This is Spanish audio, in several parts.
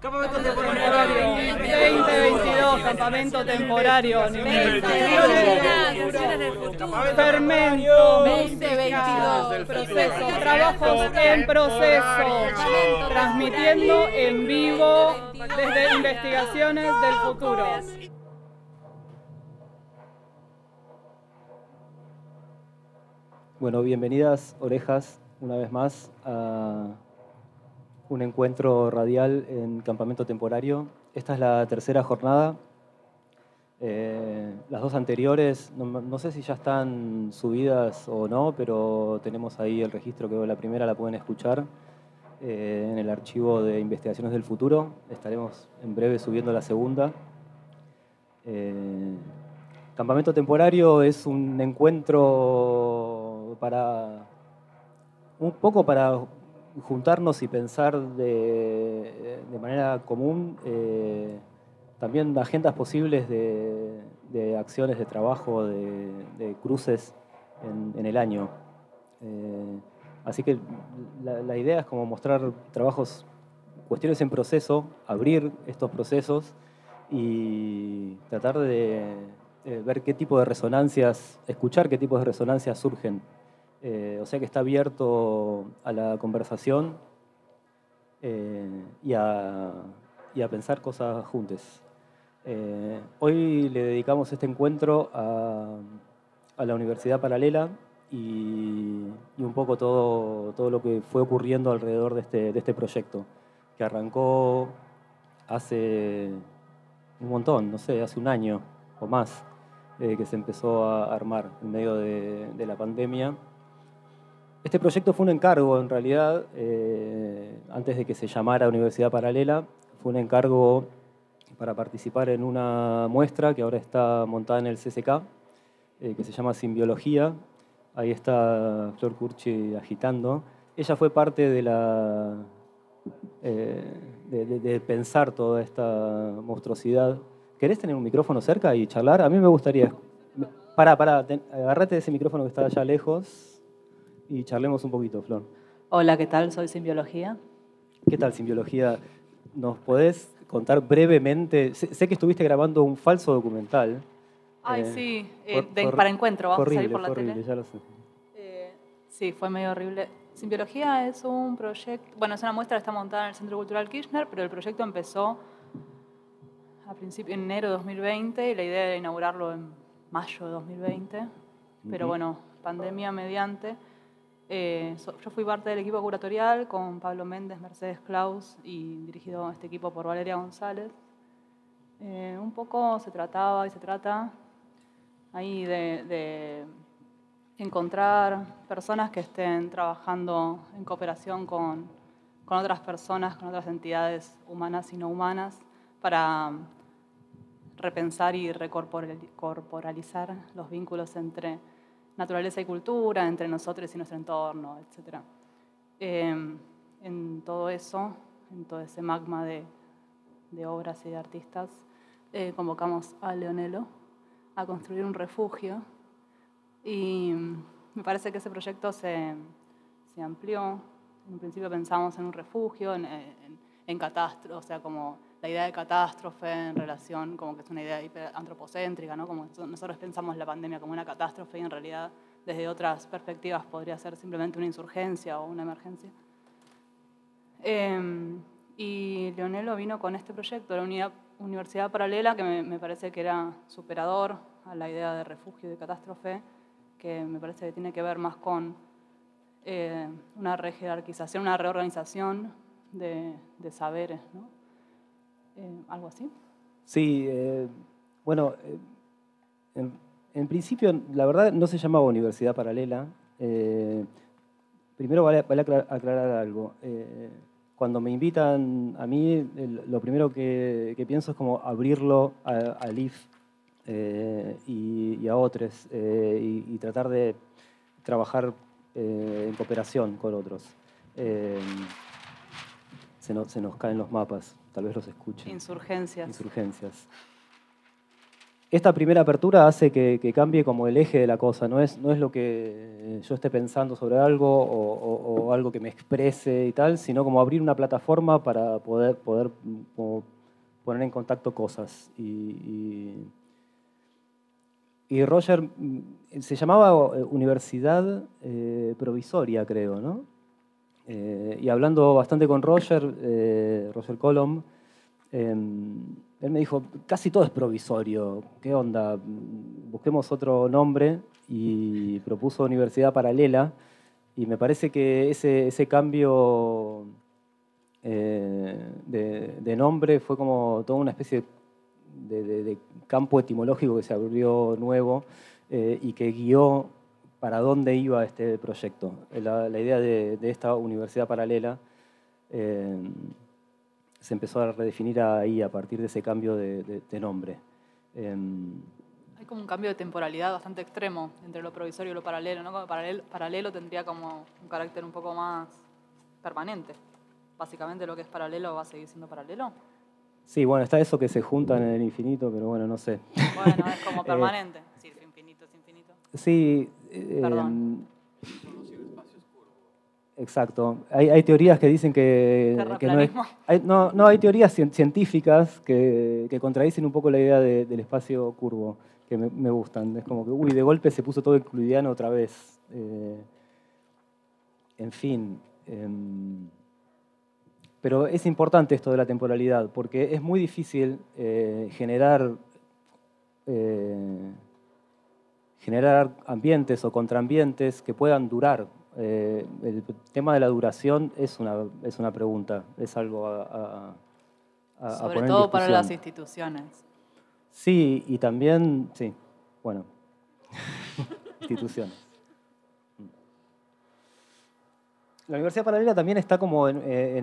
Campamento temporario 2022, campamento temporario. Fermento 2022, proceso, trabajos en proceso, transmitiendo en vivo desde investigaciones del futuro. Bueno, bienvenidas orejas una vez más a un encuentro radial en campamento temporario. Esta es la tercera jornada. Eh, las dos anteriores, no, sé si ya están subidas o no, pero tenemos ahí el registro que la primera la pueden escuchar eh, en el archivo de investigaciones del futuro. Estaremos en breve subiendo la segunda. Eh, campamento temporario es un encuentro para un poco para juntarnos y pensar de, manera común eh, también agendas posibles de, acciones de trabajo, de, cruces en, el año. Eh, así que la, idea es como mostrar trabajos, cuestiones en proceso, abrir estos procesos y tratar de ver qué tipo de resonancias, escuchar qué tipo de resonancias surgen eh, o sea que está abierto a la conversación eh, y, a, pensar cosas juntas. Eh, hoy le dedicamos este encuentro a, la Universidad Paralela y, un poco todo, todo, lo que fue ocurriendo alrededor de este, de este proyecto, que arrancó hace un montón, no sé, hace un año o más, que se empezó a armar en medio de la pandemia este proyecto fue un encargo, en realidad, eh, antes de que se llamara Universidad Paralela, fue un encargo para participar en una muestra que ahora está montada en el CCK, eh, que se llama Simbiología. Ahí está Flor Curchi agitando. Ella fue parte de la eh, de, pensar toda esta monstruosidad. ¿Querés tener un micrófono cerca y charlar? A mí me gustaría. Para, para, agarrate de ese micrófono que está allá lejos y charlemos un poquito, Flor. Hola, ¿qué tal? Soy Simbiología. ¿Qué tal, Simbiología? ¿Nos podés contar brevemente? Sé, que estuviste grabando un falso documental. Ay, eh, sí, eh, para encuentro, vamos a salir por la horrible, ya lo sé. Eh, sí, fue medio horrible. Simbiología es un proyecto, bueno, es una muestra que está montada en el Centro Cultural Kirchner, pero el proyecto empezó a principio, en enero de 2020 y la idea era inaugurarlo en mayo de 2020, pero bueno, pandemia mediante eh, yo fui parte del equipo curatorial con Pablo Méndez, Mercedes Klaus y dirigido este equipo por Valeria González. Eh, un poco se trataba y se trata ahí de, encontrar personas que estén trabajando en cooperación con, con otras personas, con otras entidades humanas y no humanas, para repensar y recorporalizar los vínculos entre naturaleza y cultura, entre nosotros y nuestro entorno, etc. Em, en todo eso, en todo ese magma de, obras y de artistas, eh, convocamos a Leonelo a construir un refugio y me parece que ese proyecto se, amplió. En un principio pensamos en un refugio, en, en, catastro, o sea, como la idea de catástrofe en relación, como que es una idea antropocéntrica, ¿no? Como nosotros pensamos la pandemia como una catástrofe y en realidad desde otras perspectivas podría ser simplemente una insurgencia o una emergencia. Em, y Leonelo vino con este proyecto de la Universidad Paralela que me, parece que era superador a la idea de refugio y de catástrofe, que me parece que tiene que ver más con eh, una rejerarquización, una reorganización de, saberes, ¿no? Eh, ¿Algo así? Sí, eh, bueno, en, en, principio, la verdad, no se llamaba Universidad Paralela. primero vale, aclarar, algo. cuando me invitan a mí, lo primero que, pienso es como abrirlo al IF y, a otros y, tratar de trabajar en cooperación con otros. se nos caen los mapas tal vez los escuchen. Insurgencias. Insurgencias. esta primera apertura hace que, cambie como el eje de la cosa, no es, no es lo que yo esté pensando sobre algo o, algo que me exprese y tal, sino como abrir una plataforma para poder, poder poner en contacto cosas. Y, y, Roger mm, se llamaba eh, Universidad eh, Provisoria, creo, ¿no? Eh, y hablando bastante con Roger, Roger Colom, em, él me dijo, casi todo es provisorio, ¿qué onda? Busquemos otro nombre. Y propuso Universidad Paralela. Y me parece que ese, ese cambio eh, de, nombre fue como toda una especie de, campo etimológico que se abrió nuevo eh, y que guió para dónde iba este proyecto. La, idea de, esta universidad paralela eh, se empezó a redefinir ahí a partir de ese cambio de, nombre. Em, Hay como un cambio de temporalidad bastante extremo entre lo provisorio y lo paralelo, ¿no? paralelo, paralelo tendría como un carácter un poco más permanente. Básicamente lo que es paralelo va a seguir siendo paralelo. Sí, bueno, está eso que se juntan en el infinito, pero bueno, no sé. Bueno, es como eh, permanente. sí, es infinito, es infinito. Sí. Perdón. Em, Exacto. Hay, teorías que dicen que, no, es, hay, no, no, hay teorías científicas que, contradicen un poco la idea del espacio curvo, que me, gustan. Es como que, uy, de golpe se puso todo euclidiano otra vez. Eh, en fin. Em, pero es importante esto de la temporalidad, porque es muy difícil eh, generar, eh, generar ambientes o contraambientes que puedan durar eh, el tema de la duración es una, es una pregunta, es algo a, a, Sobre todo para las instituciones. Sí, y también, sí, bueno, instituciones. La Universidad Paralela también está como en, eh,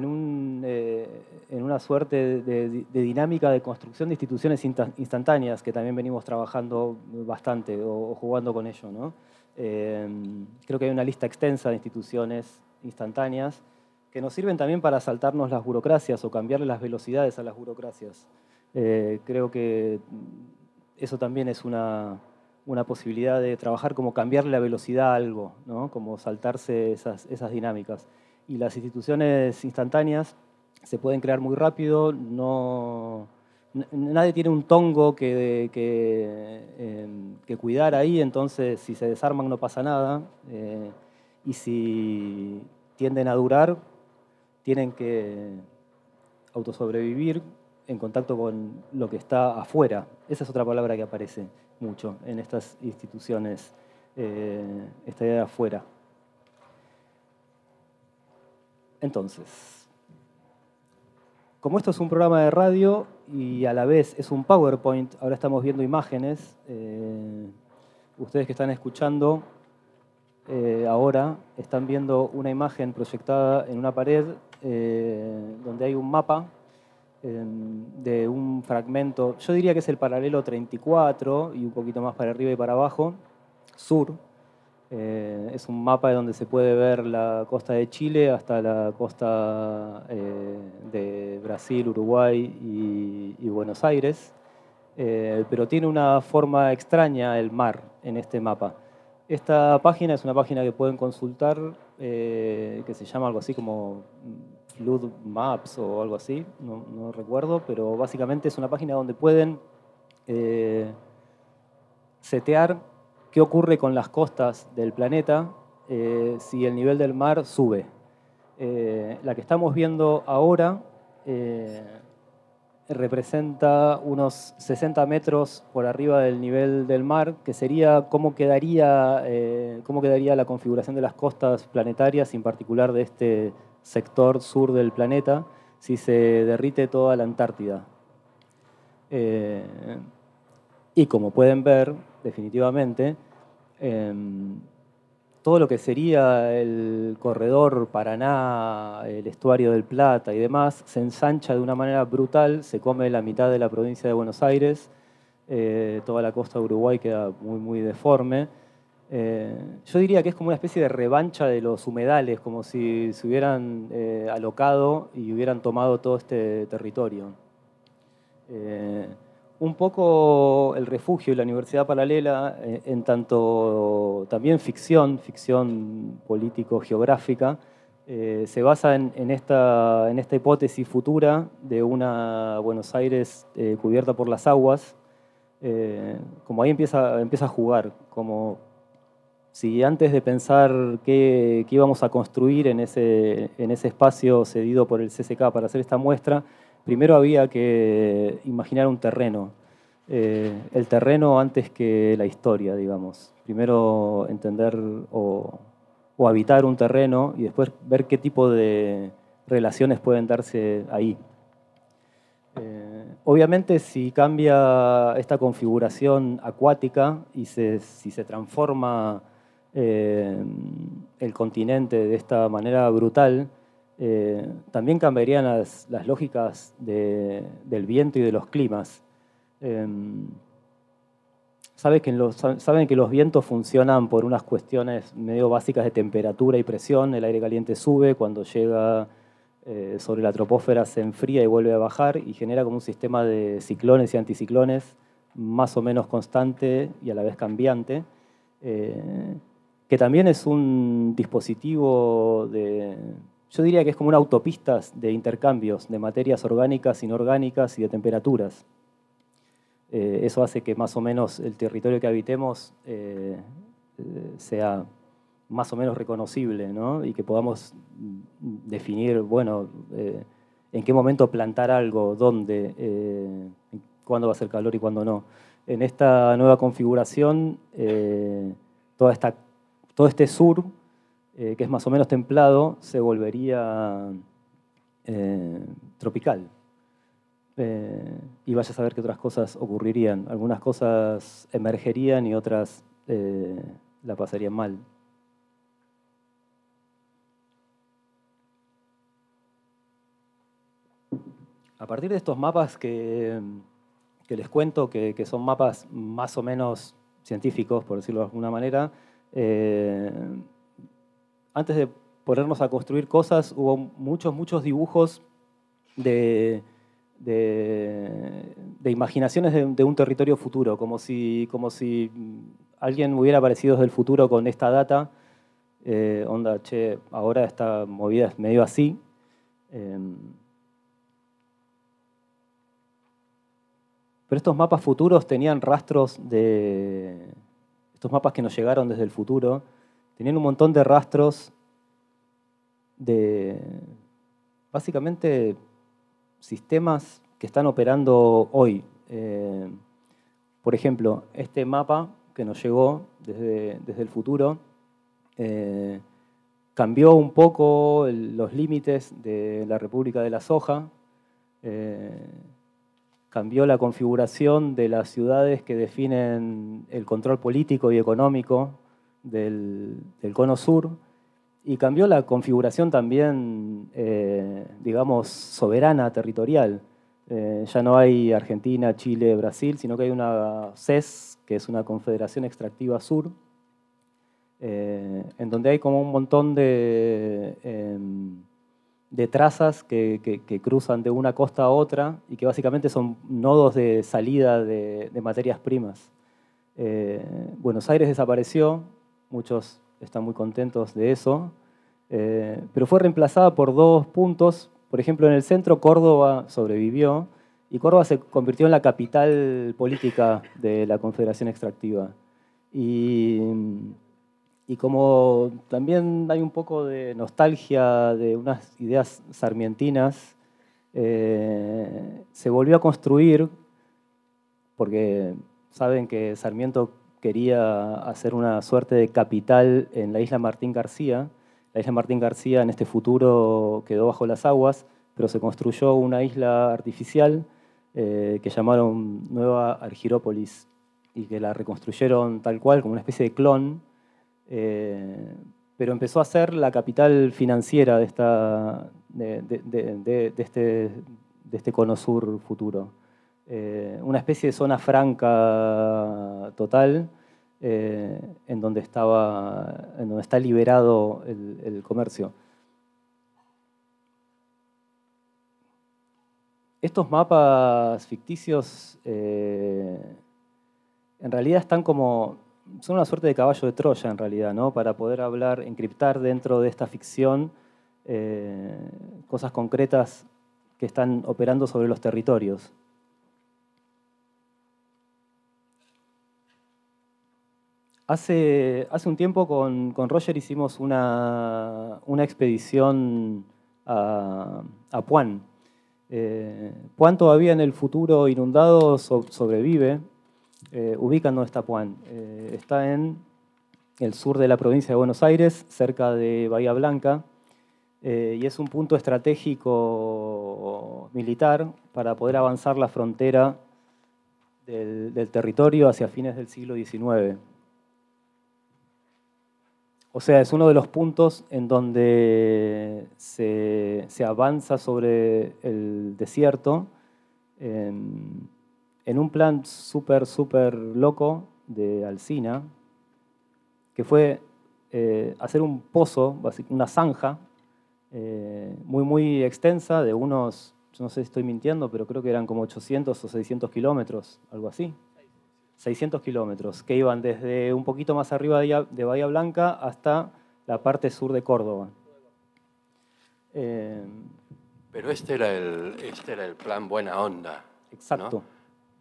eh, una suerte de, dinámica de construcción de instituciones instantáneas, que también venimos trabajando bastante o, jugando con ello. ¿no? Em, creo que hay una lista extensa de instituciones instantáneas que nos sirven también para saltarnos las burocracias o cambiarle las velocidades a las burocracias. Eh, creo que eso también es una, posibilidad de trabajar como cambiarle la velocidad a algo, ¿no? como saltarse esas, esas dinámicas. Y las instituciones instantáneas se pueden crear muy rápido, no, nadie tiene un tongo que, em, que, cuidar ahí, entonces si se desarman no pasa nada. Eh, y si tienden a durar, tienen que autosobrevivir en contacto con lo que está afuera. Esa es otra palabra que aparece mucho en estas instituciones, eh, esta idea de afuera. Entonces, como esto es un programa de radio y a la vez es un PowerPoint, ahora estamos viendo imágenes, eh, ustedes que están escuchando eh, ahora están viendo una imagen proyectada en una pared eh, donde hay un mapa de un fragmento, yo diría que es el paralelo 34 y un poquito más para arriba y para abajo, sur, eh, es un mapa donde se puede ver la costa de Chile hasta la costa eh, de Brasil, Uruguay y, Buenos Aires, eh, pero tiene una forma extraña el mar en este mapa. Esta página es una página que pueden consultar que se llama algo así como Flood Maps o algo así, no, recuerdo, pero básicamente es una página donde pueden setear qué ocurre con las costas del planeta eh, si el nivel del mar sube. Eh, la que estamos viendo ahora eh, representa unos 60 metros por arriba del nivel del mar, que sería cómo quedaría, cómo quedaría la configuración de las costas planetarias, en particular de este sector sur del planeta, si se derrite toda la Antártida. y como pueden ver, definitivamente, Em, todo lo que sería el corredor Paraná, el estuario del Plata y demás, se ensancha de una manera brutal, se come la mitad de la provincia de Buenos Aires, eh, toda la costa de Uruguay queda muy, muy deforme. Eh, yo diría que es como una especie de revancha de los humedales, como si se hubieran eh, alocado y hubieran tomado todo este territorio. un poco el refugio y la universidad paralela, eh, en tanto también ficción, ficción político-geográfica, eh, se basa en, esta, en, esta, hipótesis futura de una Buenos Aires eh, cubierta por las aguas, como ahí empieza, empieza a jugar, como si antes de pensar qué, íbamos a construir en ese, en ese espacio cedido por el CCK para hacer esta muestra, primero había que imaginar un terreno. Eh, el terreno antes que la historia, digamos. Primero entender o, habitar un terreno y después ver qué tipo de relaciones pueden darse ahí. Eh, obviamente si cambia esta configuración acuática y si se transforma eh, el continente de esta manera brutal, eh, también cambiarían las, lógicas del viento y de los climas. Los, saben que los vientos funcionan por unas cuestiones medio básicas de temperatura y presión. El aire caliente sube, cuando llega eh, sobre la troposfera se enfría y vuelve a bajar y genera como un sistema de ciclones y anticiclones más o menos constante y a la vez cambiante, eh, que también es un dispositivo de, yo diría que es como una autopista de intercambios de materias orgánicas, inorgánicas y de temperaturas. Eh, eso hace que más o menos el territorio que habitemos eh, eh, sea más o menos reconocible y que podamos definir, bueno, en qué momento plantar algo, dónde, cuándo va a ser calor y cuándo no. En esta nueva configuración, toda esta, todo este sur eh, que es más o menos templado, se volvería eh, tropical. Eh, y vaya a saber qué otras cosas ocurrirían. Algunas cosas emergerían y otras la pasarían mal. A partir de estos mapas que, les cuento, que, son mapas más o menos científicos, por decirlo de alguna manera, antes de ponernos a construir cosas, hubo muchos, muchos dibujos de, imaginaciones de, un territorio futuro, como si, como si alguien hubiera aparecido desde el futuro con esta data, eh, onda, che, ahora esta movida es medio así. Em, pero estos mapas futuros tenían rastros de... Estos mapas que nos llegaron desde el futuro tenían un montón de rastros de básicamente sistemas que están operando hoy. Eh, por ejemplo, este mapa que nos llegó desde, desde el futuro eh, cambió un poco los límites de la República de la Soja, eh, cambió la configuración de las ciudades que definen el control político y económico del, cono sur y cambió la configuración también, eh, digamos, soberana, territorial. Eh, ya no hay Argentina, Chile, Brasil, sino que hay una CES, que es una Confederación Extractiva Sur, eh, en donde hay como un montón de, em, de trazas que, cruzan de una costa a otra y que básicamente son nodos de salida de, materias primas. Buenos Aires desapareció, muchos están muy contentos de eso, eh, pero fue reemplazada por dos puntos. Por ejemplo, en el centro Córdoba sobrevivió y Córdoba se convirtió en la capital política de la Confederación Extractiva. Y, como también hay un poco de nostalgia de unas ideas sarmientinas, eh, se volvió a construir, porque saben que Sarmiento quería hacer una suerte de capital en la isla Martín García. La isla Martín García en este futuro quedó bajo las aguas, pero se construyó una isla artificial eh, que llamaron Nueva Argirópolis y que la reconstruyeron tal cual, como una especie de clon, eh, pero empezó a ser la capital financiera de, esta, de, este, de este cono sur futuro. Eh, una especie de zona franca total eh, en, donde estaba, en donde está liberado el, comercio. Estos mapas ficticios en realidad están como, son una suerte de caballo de Troya en realidad, ¿no? Para poder hablar, encriptar dentro de esta ficción cosas concretas que están operando sobre los territorios. Hace, hace un tiempo con, Roger hicimos una, expedición a, a Puan. Eh, Puan todavía en el futuro inundado sobrevive. Eh, ubican donde está Puan. Eh, está en el sur de la provincia de Buenos Aires, cerca de Bahía Blanca, eh, y es un punto estratégico militar para poder avanzar la frontera del territorio hacia fines del siglo XIX. O sea, es uno de los puntos en donde se, avanza sobre el desierto un plan súper, súper loco de Alcina, que fue eh, hacer un pozo, una zanja, eh, muy, muy extensa, de unos, no sé si estoy mintiendo, pero creo que eran como 800 o 600 kilómetros, algo así. 600 kilómetros, que iban desde un poquito más arriba de Bahía Blanca hasta la parte sur de Córdoba. Eh, Pero este era, el, este era el plan buena onda. Exacto.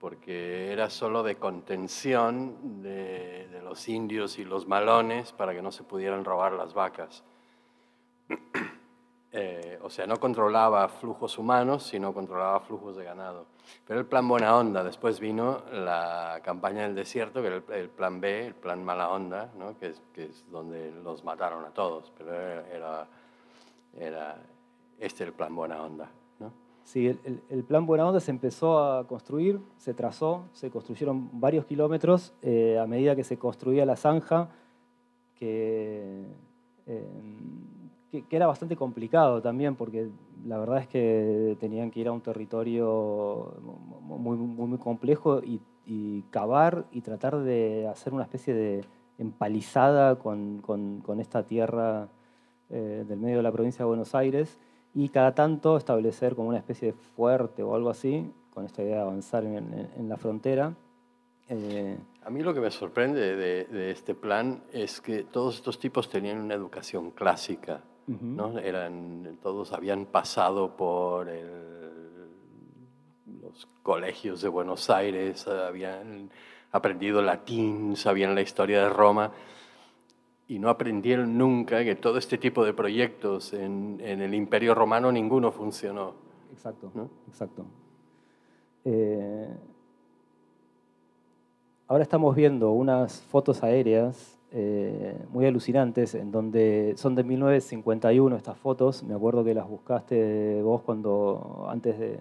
Porque era solo de contención de, los indios y los malones para que no se pudieran robar las vacas. Eh, o sea, no controlaba flujos humanos, sino controlaba flujos de ganado. Pero el plan buena onda, después vino la campaña del desierto, que era el, plan B, el plan mala onda, ¿no? que, es, que, es, donde los mataron a todos, pero era, era este el plan buena onda. Sí, el, plan buena onda se empezó a construir, se trazó, se construyeron varios kilómetros eh, a medida que se construía la zanja, que... Eh, que, era bastante complicado también, porque la verdad es que tenían que ir a un territorio muy, muy, complejo y, cavar y tratar de hacer una especie de empalizada con, con, esta tierra eh, del medio de la provincia de Buenos Aires y cada tanto establecer como una especie de fuerte o algo así, con esta idea de avanzar en, en, la frontera. Eh, a mí lo que me sorprende de, de, este plan es que todos estos tipos tenían una educación clásica. ¿no? Eran, todos habían pasado por los colegios de Buenos Aires, habían aprendido latín, sabían la historia de Roma y no aprendieron nunca que todo este tipo de proyectos en, el Imperio Romano ninguno funcionó. Exacto, exacto. Eh, ahora estamos viendo unas fotos aéreas eh, muy alucinantes, en donde son de 1951 estas fotos. Me acuerdo que las buscaste vos cuando antes de,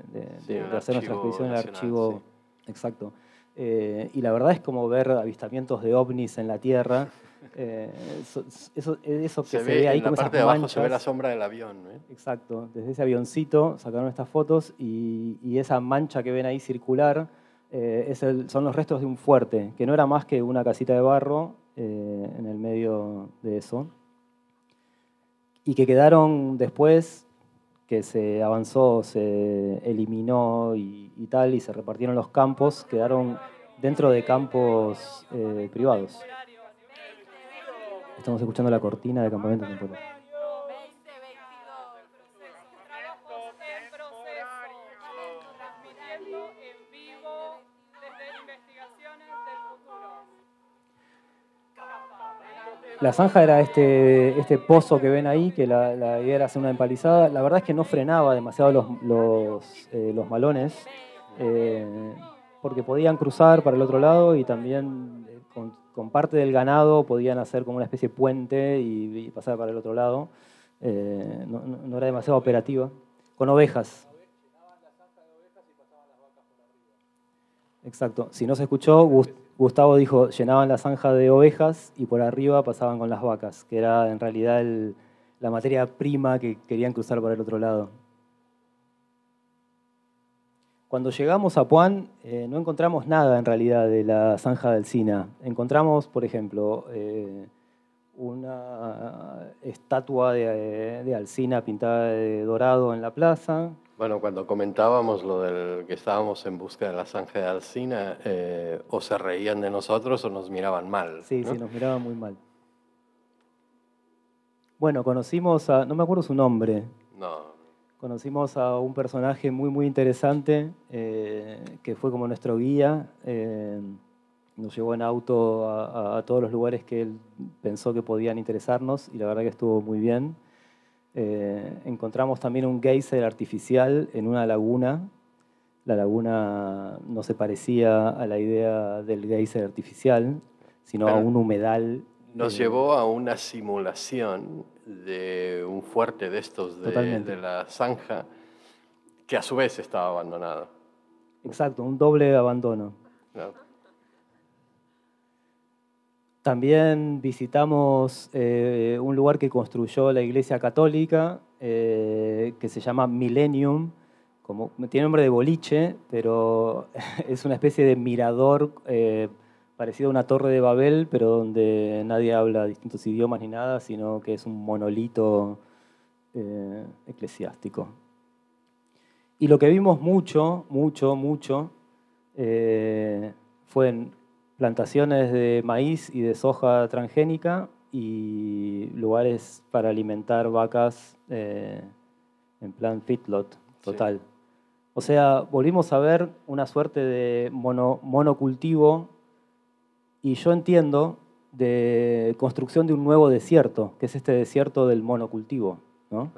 hacer nuestra expedición en el archivo. Exacto. Eh, y la verdad es como ver avistamientos de ovnis en la Tierra. Eh, eso, eso, que se, ve, ahí en la parte de abajo se ve la sombra del avión. Exacto. Desde ese avioncito sacaron estas fotos y, y esa mancha que ven ahí circular es son los restos de un fuerte, que no era más que una casita de barro eh, en el medio de eso. Y que quedaron después, que se avanzó, se eliminó y, tal, y se repartieron los campos, quedaron dentro de campos eh, privados. Estamos escuchando la cortina de campamento temporal. La zanja era este, este pozo que ven ahí, que la, idea era hacer una empalizada. La verdad es que no frenaba demasiado los, los, eh, malones, eh, porque podían cruzar para el otro lado y también eh, parte del ganado podían hacer como una especie de puente y, pasar para el otro lado. no, era demasiado operativa. Con ovejas. Exacto. Si no se escuchó, Gustavo dijo, llenaban la zanja de ovejas y por arriba pasaban con las vacas, que era en realidad la materia prima que querían cruzar para el otro lado. Cuando llegamos a Puan eh, no encontramos nada en realidad de la zanja del Sina. Encontramos, por ejemplo, eh, una estatua de, de Alcina pintada de dorado en la plaza. Bueno, cuando comentábamos lo del que estábamos en busca de la zanja de Alcina, eh, o se reían de nosotros o nos miraban mal. Sí, sí, nos miraban muy mal. Bueno, conocimos a, no me acuerdo su nombre. No. Conocimos a un personaje muy, muy interesante eh, que fue como nuestro guía. Eh, nos llevó en auto a, todos los lugares que él pensó que podían interesarnos y la verdad que estuvo muy bien. Eh, encontramos también un geyser artificial en una laguna. La laguna no se parecía a la idea del geyser artificial, sino a un humedal. Nos llevó a una simulación de un fuerte de estos de, de la zanja que a su vez estaba abandonado. Exacto, un doble abandono. También visitamos eh, un lugar que construyó la Iglesia Católica, eh, que se llama Millennium. Como, tiene nombre de boliche, pero es una especie de mirador eh, parecido a una torre de Babel, pero donde nadie habla distintos idiomas ni nada, sino que es un monolito eclesiástico. Y lo que vimos mucho, mucho, mucho, fue en plantaciones de maíz y de soja transgénica y lugares para alimentar vacas eh, en plan feedlot total. O sea, volvimos a ver una suerte de monocultivo y yo entiendo de construcción de un nuevo desierto, que es este desierto del monocultivo. ¿no?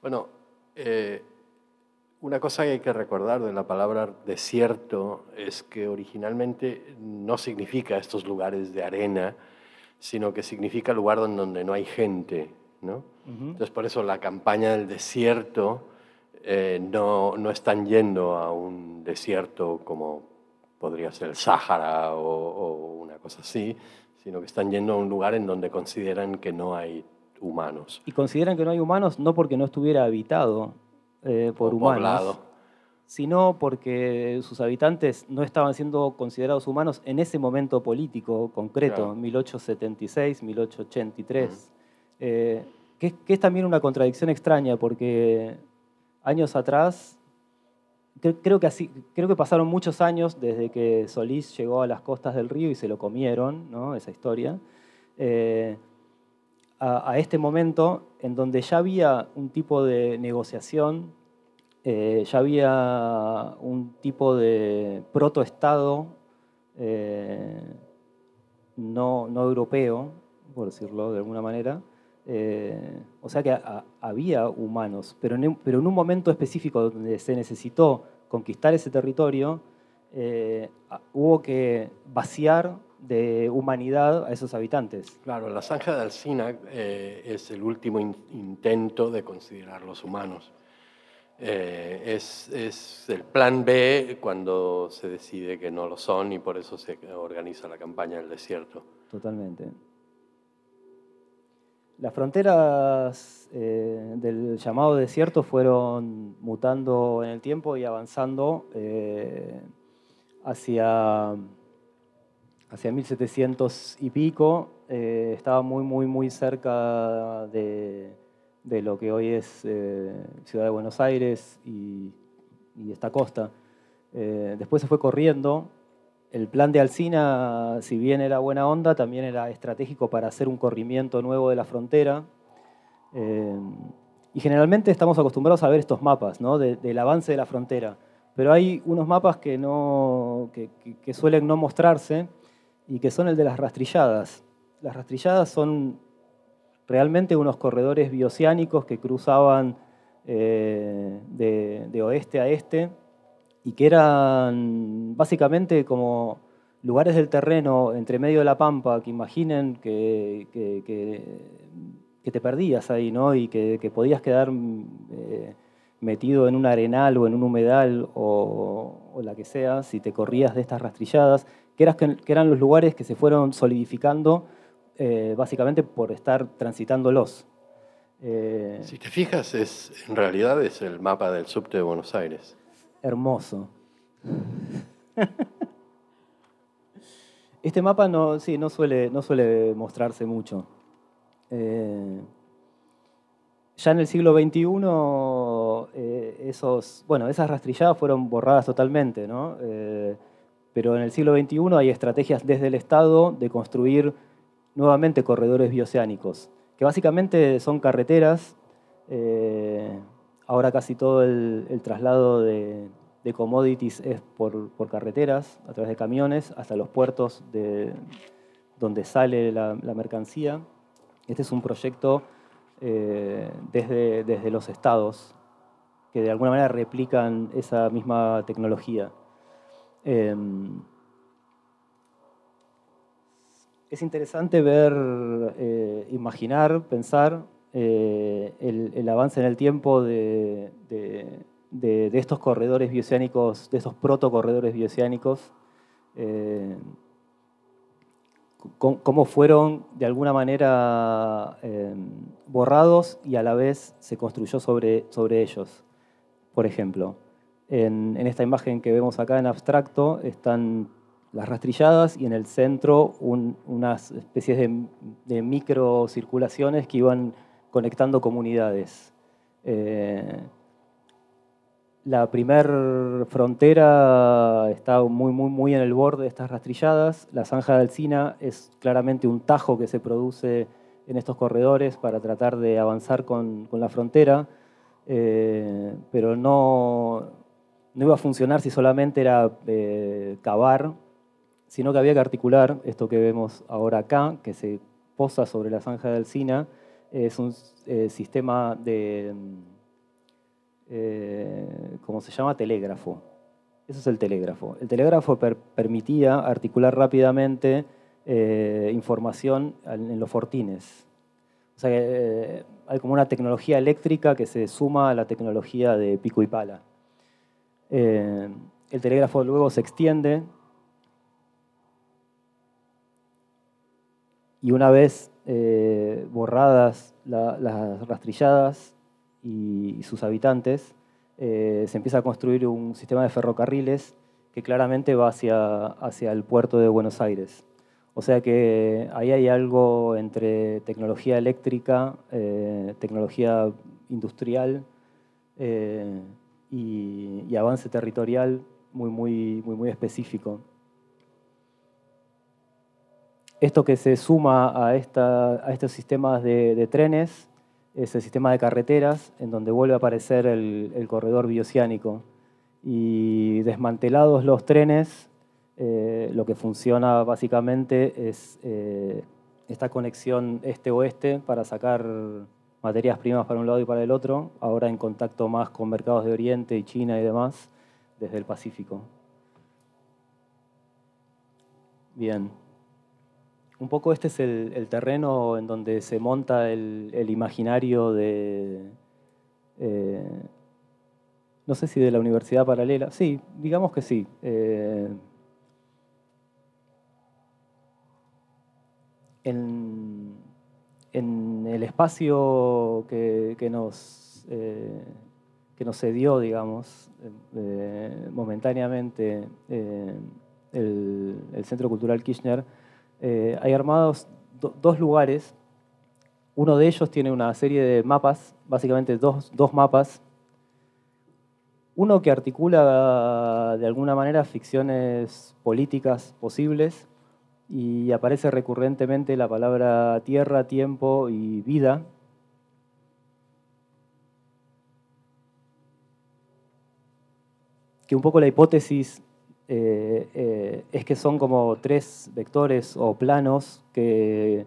Bueno, eh, una cosa que hay que recordar de la palabra desierto es que originalmente no significa estos lugares de arena, sino que significa lugar donde no hay gente. ¿no? Entonces, por eso la campaña del desierto eh, no, no están yendo a un desierto como podría ser el Sáhara o, o una cosa así, sino que están yendo a un lugar en donde consideran que no hay humanos. Y consideran que no hay humanos no porque no estuviera habitado, eh, por humanos, sino porque sus habitantes no estaban siendo considerados humanos en ese momento político concreto, 1876, 1883, eh, que, es también una contradicción extraña porque años atrás creo que, así, creo que pasaron muchos años desde que Solís llegó a las costas del río y se lo comieron, ¿no? esa historia, eh, a, este momento en donde ya había un tipo de negociación, eh, ya había un tipo de protoestado eh, no, no, europeo, por decirlo de alguna manera. Eh, o sea que había humanos, pero en, pero en un momento específico donde se necesitó conquistar ese territorio, hubo que vaciar de humanidad a esos habitantes. Claro, la zanja de Alcina eh, es el último intento de considerarlos humanos. Eh, es, es, el plan B cuando se decide que no lo son y por eso se organiza la campaña del desierto. Totalmente. Las fronteras eh, del llamado desierto fueron mutando en el tiempo y avanzando hacia hacia 1700 y pico, eh, estaba muy, muy, muy cerca de, lo que hoy es eh, Ciudad de Buenos Aires y, esta costa. Eh, después se fue corriendo. El plan de Alcina, si bien era buena onda, también era estratégico para hacer un corrimiento nuevo de la frontera. y generalmente estamos acostumbrados a ver estos mapas ¿no? del avance de la frontera. Pero hay unos mapas que, no, que suelen no mostrarse y que son el de las rastrilladas. Las rastrilladas son realmente unos corredores bioceánicos que cruzaban eh, de, oeste a este y que eran básicamente como lugares del terreno entre medio de la pampa que imaginen que, que, te perdías ahí ¿no? y que, podías quedar eh, metido en un arenal o en un humedal o, la que sea si te corrías de estas rastrilladas que, eran los lugares que se fueron solidificando eh, básicamente por estar transitándolos. Eh, si te fijas, es, en realidad es el mapa del subte de Buenos Aires. Hermoso. Este mapa no, sí, no, suele, no suele mostrarse mucho. Eh, ya en el siglo XXI, eh, esos, bueno, esas rastrilladas fueron borradas totalmente, ¿no? Eh, pero en el siglo XXI hay estrategias desde el Estado de construir nuevamente corredores bioceánicos, que básicamente son carreteras. Ahora casi todo el traslado de, commodities es por, carreteras, a través de camiones, hasta los puertos de, donde sale la, mercancía. Este es un proyecto eh, desde, desde los estados que de alguna manera replican esa misma tecnología. Em, es interesante ver, eh, imaginar, pensar eh, el, avance en el tiempo de, de, estos corredores bioceánicos, de estos protocorredores bioceánicos, eh, cómo fueron de alguna manera eh, borrados y a la vez se construyó sobre, sobre ellos. Por ejemplo, en, esta imagen que vemos acá en abstracto están las rastrilladas y en el centro unas especies de, de microcirculaciones que iban conectando comunidades. Eh, la primer frontera está muy, muy, muy en el borde de estas rastrilladas. La zanja de Alcina es claramente un tajo que se produce en estos corredores para tratar de avanzar con, la frontera, eh, pero no, no, iba a funcionar si solamente era eh, cavar, sino que había que articular esto que vemos ahora acá, que se posa sobre la zanja de Alcina. Es un eh, sistema de eh, como se llama, telégrafo. Eso es el telégrafo. El telégrafo permitía articular rápidamente eh, información en los fortines. O sea, hay como una tecnología eléctrica que se suma a la tecnología de pico y pala. el telégrafo luego se extiende y una vez borradas las rastrilladas, y, sus habitantes, eh, se empieza a construir un sistema de ferrocarriles que claramente va hacia, hacia el puerto de Buenos Aires. O sea que ahí hay algo entre tecnología eléctrica, eh, tecnología industrial eh, y, avance territorial muy, muy, muy, muy específico. Esto que se suma a, esta, a estos sistemas de, trenes es el sistema de carreteras, en donde vuelve a aparecer el, corredor bioceánico. Y desmantelados los trenes, eh, lo que funciona básicamente es eh, esta conexión este-oeste para sacar materias primas para un lado y para el otro, ahora en contacto más con mercados de Oriente y China y demás, desde el Pacífico. Bien. Un poco este es el, terreno en donde se monta el, imaginario de, eh, no sé si de la universidad paralela, sí, digamos que sí. Eh, en, el espacio que, nos, eh, que nos cedió, digamos, momentáneamente el Centro Cultural Kirchner, eh, hay armados dos lugares. Uno de ellos tiene una serie de mapas, básicamente dos, mapas. Uno que articula de alguna manera ficciones políticas posibles y aparece recurrentemente la palabra tierra, tiempo y vida. Que un poco la hipótesis eh, eh, es que son como tres vectores o planos que,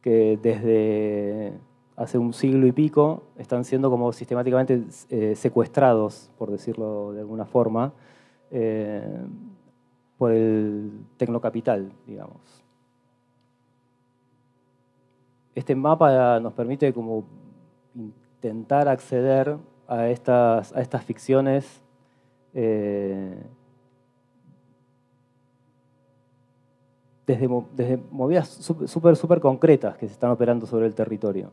que desde hace un siglo y pico están siendo como sistemáticamente eh, secuestrados, por decirlo de alguna forma, por el tecnocapital, digamos. Este mapa nos permite como intentar acceder a estas, a estas ficciones desde, movidas súper, súper concretas que se están operando sobre el territorio.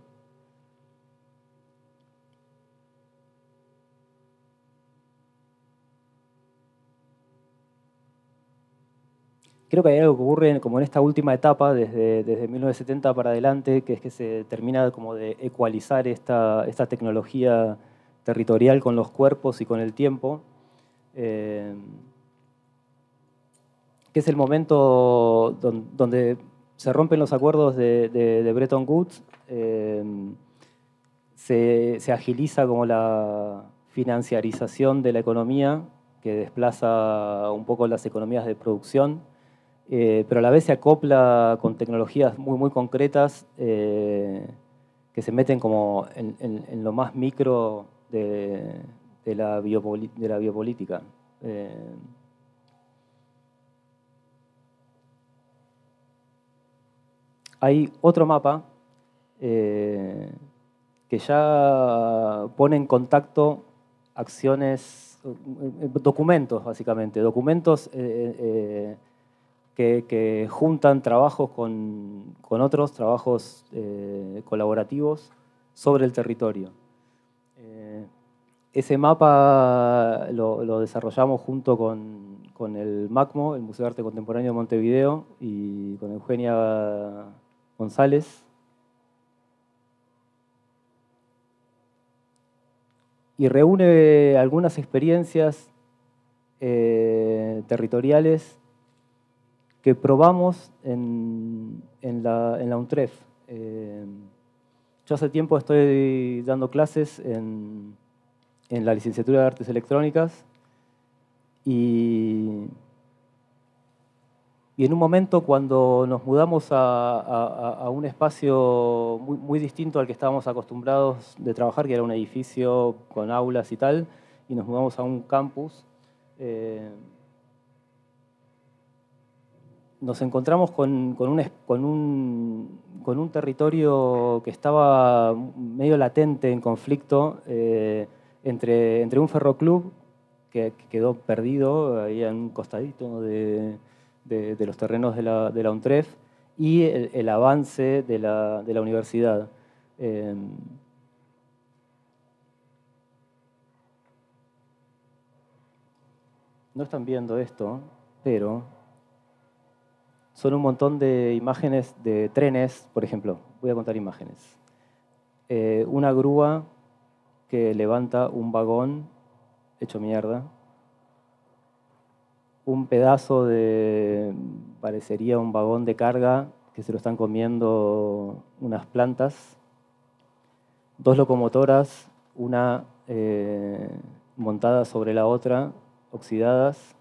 creo que hay algo que ocurre como en esta última etapa, desde, desde 1970 para adelante, que es que se termina como de ecualizar esta, esta tecnología territorial con los cuerpos y con el tiempo, eh, que es el momento donde se rompen los acuerdos de, Bretton Woods, eh, se, agiliza como la financiarización de la economía, que desplaza un poco las economías de producción, eh, pero a la vez se acopla con tecnologías muy, muy concretas que se meten como en, lo más micro de la, biopolítica. Hay otro mapa eh, que ya pone en contacto acciones, documentos básicamente, documentos eh, que, juntan trabajos con, con otros, trabajos colaborativos sobre el territorio. Ese mapa lo, desarrollamos junto con, el MACMO, el Museo de Arte Contemporáneo de Montevideo, y con Eugenia González. Y reúne algunas experiencias eh, territoriales que probamos en, la, en UNTREF. Eh, yo hace tiempo estoy dando clases en en la licenciatura de Artes Electrónicas y, y en un momento cuando nos mudamos a, un espacio muy, distinto al que estábamos acostumbrados de trabajar, que era un edificio con aulas y tal, y nos mudamos a un campus, eh, nos encontramos con, un, territorio que estaba medio latente en conflicto. Eh, entre, entre un ferroclub que, quedó perdido ahí en un costadito de, de, los terrenos de la, de la UNTREF y el, avance de la, de la universidad. Em, no están viendo esto, pero son un montón de imágenes de trenes, por ejemplo. Voy a contar imágenes. Eh, una grúa que levanta un vagón hecho mierda, un pedazo de, parecería un vagón de carga que se lo están comiendo unas plantas, dos locomotoras, una eh, montada sobre la otra, oxidadas,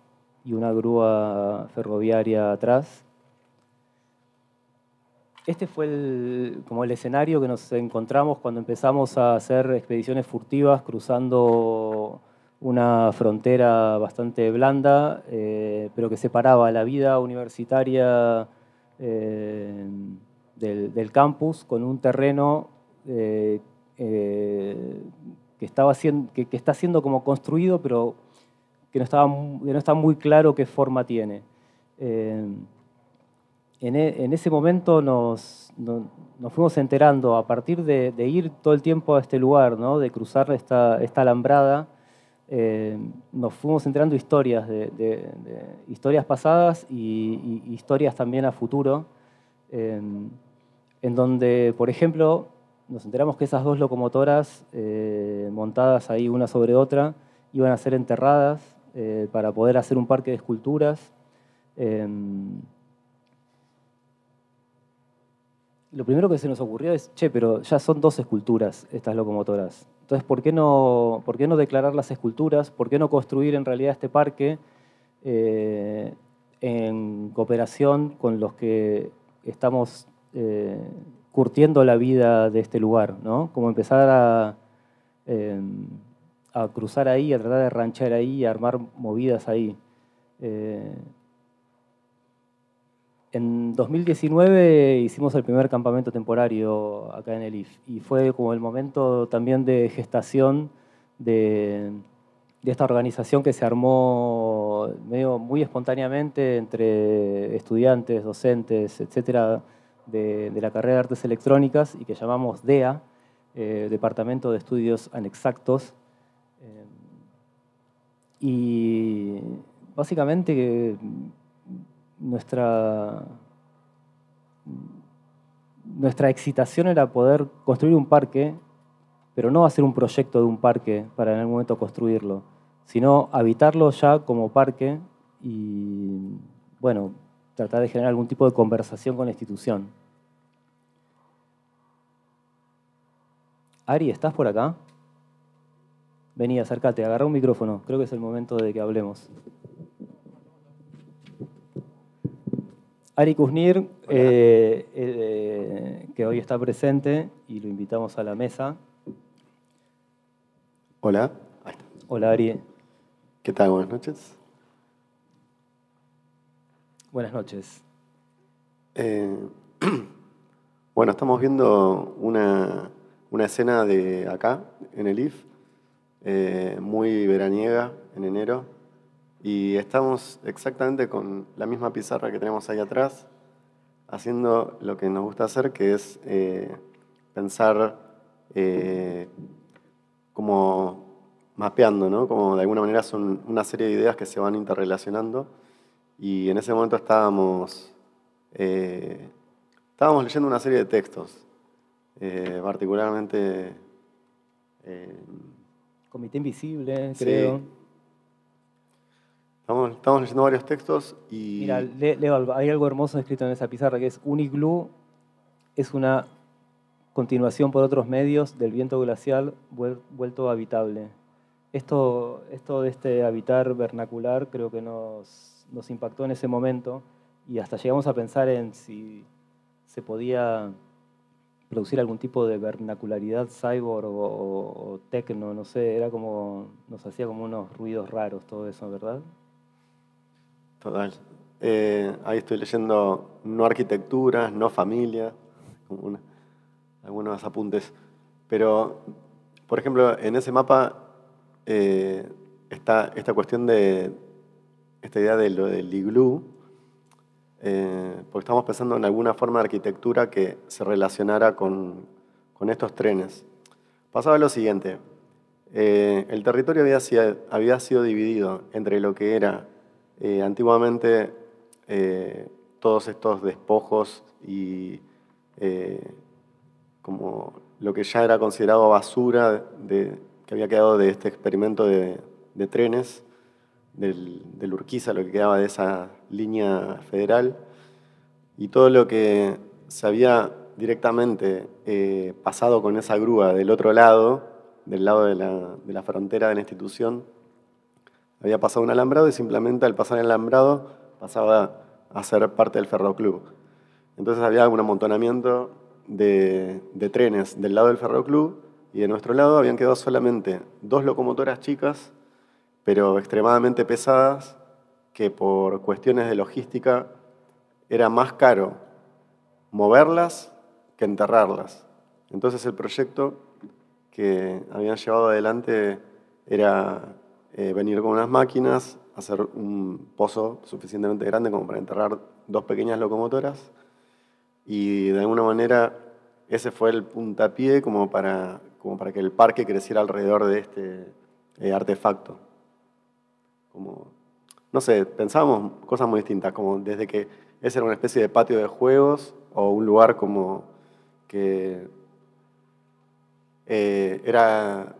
y una grúa ferroviaria atrás, este fue como el escenario que nos encontramos cuando empezamos a hacer expediciones furtivas cruzando una frontera bastante blanda, eh, pero que separaba la vida universitaria eh, del, campus con un terreno eh, que, estaba que, está siendo como construido, pero que no, estaba, que no está muy claro qué forma tiene. E, en, ese momento nos, fuimos enterando, a partir de, ir todo el tiempo a este lugar, ¿no? de cruzar esta, alambrada, eh, nos fuimos enterando historias, de, historias pasadas y, historias también a futuro, en donde, por ejemplo, nos enteramos que esas dos locomotoras eh, montadas ahí una sobre otra iban a ser enterradas eh, para poder hacer un parque de esculturas lo primero que se nos ocurrió es, che, pero ya son dos esculturas estas locomotoras. Entonces, ¿por qué no, por qué no declarar las esculturas? ¿Por qué no construir en realidad este parque eh, en cooperación con los que estamos eh, curtiendo la vida de este lugar? ¿no? Como empezar a, eh, a cruzar ahí, a tratar de ranchar ahí, a armar movidas ahí. En 2019 hicimos el primer campamento temporario acá en el IF y fue como el momento también de gestación de, esta organización que se armó medio muy espontáneamente entre estudiantes, docentes, etcétera, de, la carrera de Artes Electrónicas y que llamamos DEA, eh, Departamento de Estudios Anexactos. Eh, y básicamente nuestra, nuestra excitación era poder construir un parque, pero no hacer un proyecto de un parque para en algún momento construirlo, sino habitarlo ya como parque y, bueno, tratar de generar algún tipo de conversación con la institución. Ari, ¿estás por acá? Vení, acércate, agarra un micrófono. Creo que es el momento de que hablemos. Ari Kuznir, eh, eh, que hoy está presente y lo invitamos a la mesa. Hola. Hola, Ari. ¿Qué tal? Buenas noches. Buenas noches. Eh, bueno, estamos viendo una, una, escena de acá, en el IF, muy veraniega, en enero, y estamos exactamente con la misma pizarra que tenemos ahí atrás, haciendo lo que nos gusta hacer, que es eh, pensar eh, como mapeando, ¿no? Como de alguna manera son una serie de ideas que se van interrelacionando. Y en ese momento estábamos, eh, estábamos leyendo una serie de textos, particularmente... Comité Invisible, creo. Estamos, leyendo varios textos y... Mira, leo Hay algo hermoso escrito en esa pizarra que es Uniglú es una continuación por otros medios del viento glacial vuelto habitable. Esto, esto de este habitar vernacular creo que nos, nos impactó en ese momento y hasta llegamos a pensar en si se podía producir algún tipo de vernacularidad cyborg o, o, tecno, no sé, era como, nos hacía como unos ruidos raros todo eso, ¿verdad? Total. Eh, ahí estoy leyendo no arquitectura, no familia, algunos apuntes. Pero, por ejemplo, en ese mapa eh, está esta cuestión de, esta idea de lo del iglú, eh, porque estamos pensando en alguna forma de arquitectura que se relacionara con, estos trenes. Pasaba lo siguiente, el territorio había había sido dividido entre lo que era eh, antiguamente eh, todos estos despojos y eh, como lo que ya era considerado basura que había quedado de este experimento de, trenes, del, del, Urquiza, lo que quedaba de esa línea federal, y todo lo que se había directamente pasado con esa grúa del otro lado, del lado de la, de la frontera de la institución, había pasado un alambrado y simplemente al pasar el alambrado pasaba a ser parte del ferroclub. Entonces había un amontonamiento de, trenes del lado del ferroclub y de nuestro lado habían quedado solamente dos locomotoras chicas, pero extremadamente pesadas, que por cuestiones de logística era más caro moverlas que enterrarlas. Entonces el proyecto que habían llevado adelante era eh, venir con unas máquinas, hacer un pozo suficientemente grande como para enterrar dos pequeñas locomotoras y de alguna manera ese fue el puntapié como para, como para que el parque creciera alrededor de este eh, artefacto. Como, no sé, pensábamos cosas muy distintas, como desde que ese era una especie de patio de juegos o un lugar como que eh, era,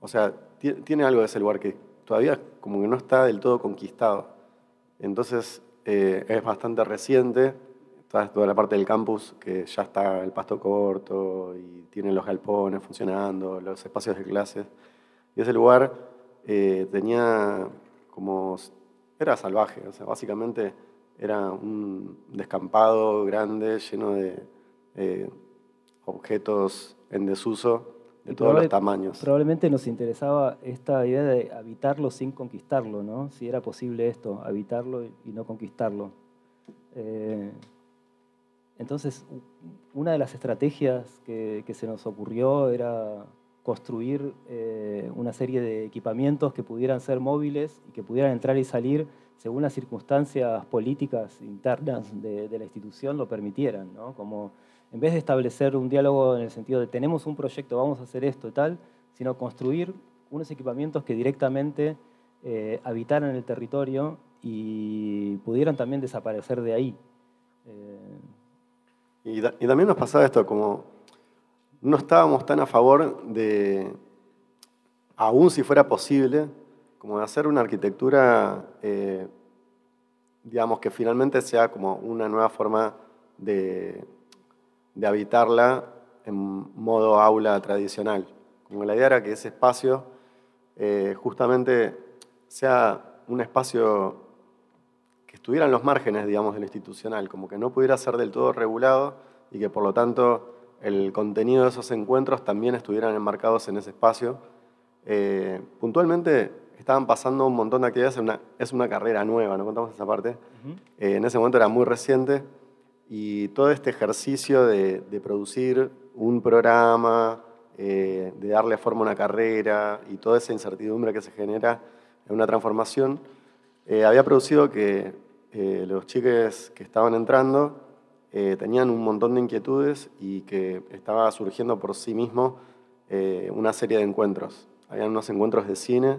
o sea, tiene algo de ese lugar que todavía como que no está del todo conquistado. Entonces eh, es bastante reciente, toda, toda la parte del campus que ya está el pasto corto y tiene los galpones funcionando, los espacios de clases. Y ese lugar eh, tenía como... era salvaje, o sea, básicamente era un descampado grande lleno de eh, objetos en desuso de todos los tamaños. Probablemente nos interesaba esta idea de habitarlo sin conquistarlo, ¿no? Si era posible esto, habitarlo y no conquistarlo. Eh, entonces, una de las estrategias que, se nos ocurrió era construir eh, una serie de equipamientos que pudieran ser móviles y que pudieran entrar y salir según las circunstancias políticas internas de, de la institución lo permitieran, ¿no? Como en vez de establecer un diálogo en el sentido de tenemos un proyecto, vamos a hacer esto y tal, sino construir unos equipamientos que directamente eh, habitaran el territorio y pudieran también desaparecer de ahí. Y, y, también nos pasaba esto, como no estábamos tan a favor de, aún si fuera posible, como de hacer una arquitectura, eh, digamos, que finalmente sea como una nueva forma de, de habitarla en modo aula tradicional. Como la idea era que ese espacio eh, justamente sea un espacio que estuviera en los márgenes, digamos, del institucional, como que no pudiera ser del todo regulado y que por lo tanto el contenido de esos encuentros también estuvieran enmarcados en ese espacio. Eh, puntualmente estaban pasando un montón de actividades, es una carrera nueva, no contamos esa parte. Eh, en ese momento era muy reciente y todo este ejercicio de, producir un programa, eh, de darle forma a una carrera y toda esa incertidumbre que se genera en una transformación, había producido que los chiques que estaban entrando eh, tenían un montón de inquietudes y que estaba surgiendo por sí mismo eh, una serie de encuentros. Habían unos encuentros de cine,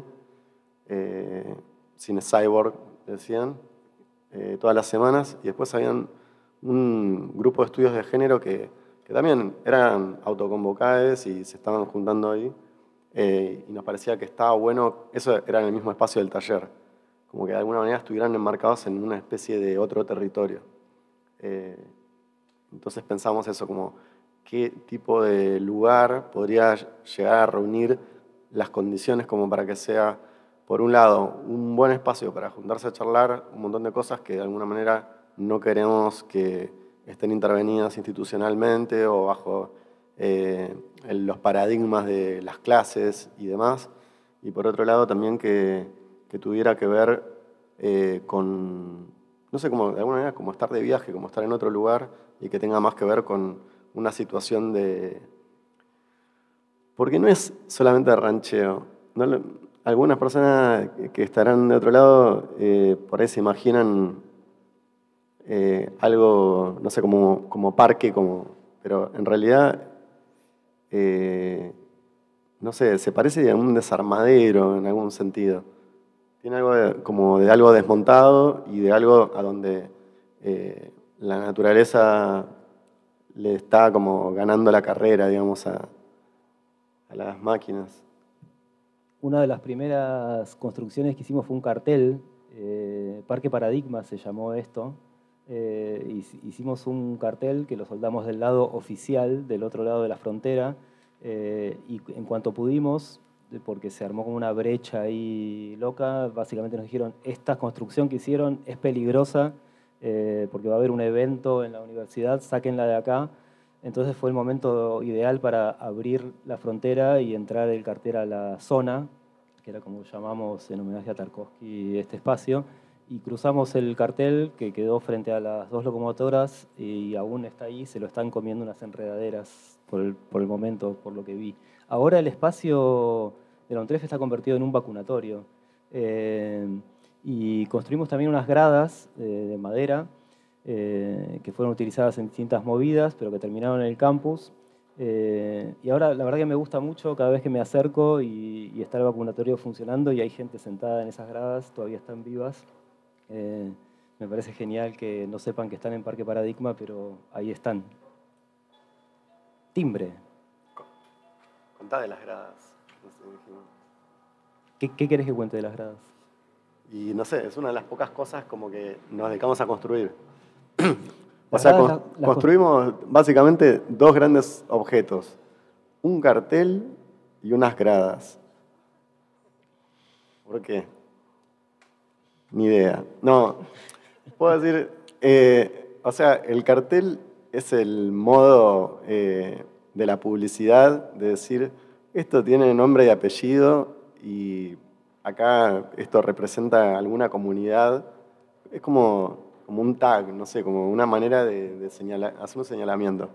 eh, cine cyborg, decían, todas las semanas, y después habían un grupo de estudios de género que, también eran autoconvocados y se estaban juntando ahí. y nos parecía que estaba bueno, eso era en el mismo espacio del taller, como que de alguna manera estuvieran enmarcados en una especie de otro territorio. Entonces pensamos eso, como qué tipo de lugar podría llegar a reunir las condiciones como para que sea, por un lado, un buen espacio para juntarse a charlar un montón de cosas que de alguna manera no queremos que estén intervenidas institucionalmente o bajo eh, los paradigmas de las clases y demás. Y por otro lado también que, tuviera que ver eh, con, no sé, como de alguna manera como estar de viaje, como estar en otro lugar y que tenga más que ver con una situación de... Porque no es solamente rancheo. Algunas personas que estarán de otro lado eh, por ahí se imaginan eh, algo, no sé, como, como parque, como, pero en realidad, eh, no sé, se parece a un desarmadero en algún sentido. Tiene algo como de algo desmontado y de algo a donde la naturaleza le está como ganando la carrera, digamos, a, las máquinas. Una de las primeras construcciones que hicimos fue un cartel, eh, Parque Paradigma se llamó esto. Eh, hicimos un cartel que lo soldamos del lado oficial, del otro lado de la frontera, eh, y en cuanto pudimos, porque se armó como una brecha ahí loca, básicamente nos dijeron, esta construcción que hicieron es peligrosa, eh, porque va a haber un evento en la universidad, sáquenla de acá. Entonces fue el momento ideal para abrir la frontera y entrar el cartel a la zona, que era como llamamos en homenaje a Tarkovsky este espacio, y cruzamos el cartel que quedó frente a las dos locomotoras y aún está ahí, se lo están comiendo unas enredaderas por el, por el momento, por lo que vi. Ahora el espacio de la UNTREF está convertido en un vacunatorio. Eh, y construimos también unas gradas eh, de madera eh, que fueron utilizadas en distintas movidas, pero que terminaron en el campus. Eh, y ahora la verdad que me gusta mucho cada vez que me acerco y, está el vacunatorio funcionando y hay gente sentada en esas gradas, todavía están vivas. Me parece genial que no sepan que están en Parque Paradigma, pero ahí están. Timbre. Contá de las gradas. ¿Qué, ¿Qué querés que cuente de las gradas? Y no sé, es una de las pocas cosas como que nos dedicamos a construir. o sea, construimos básicamente dos grandes objetos, un cartel y unas gradas. ¿Por qué? Ni idea. No, puedo decir, eh, o sea, el cartel es el modo eh, de la publicidad de decir, esto tiene nombre y apellido y acá esto representa alguna comunidad, es como, como un tag, no sé, como una manera de, señalar, hacer un señalamiento.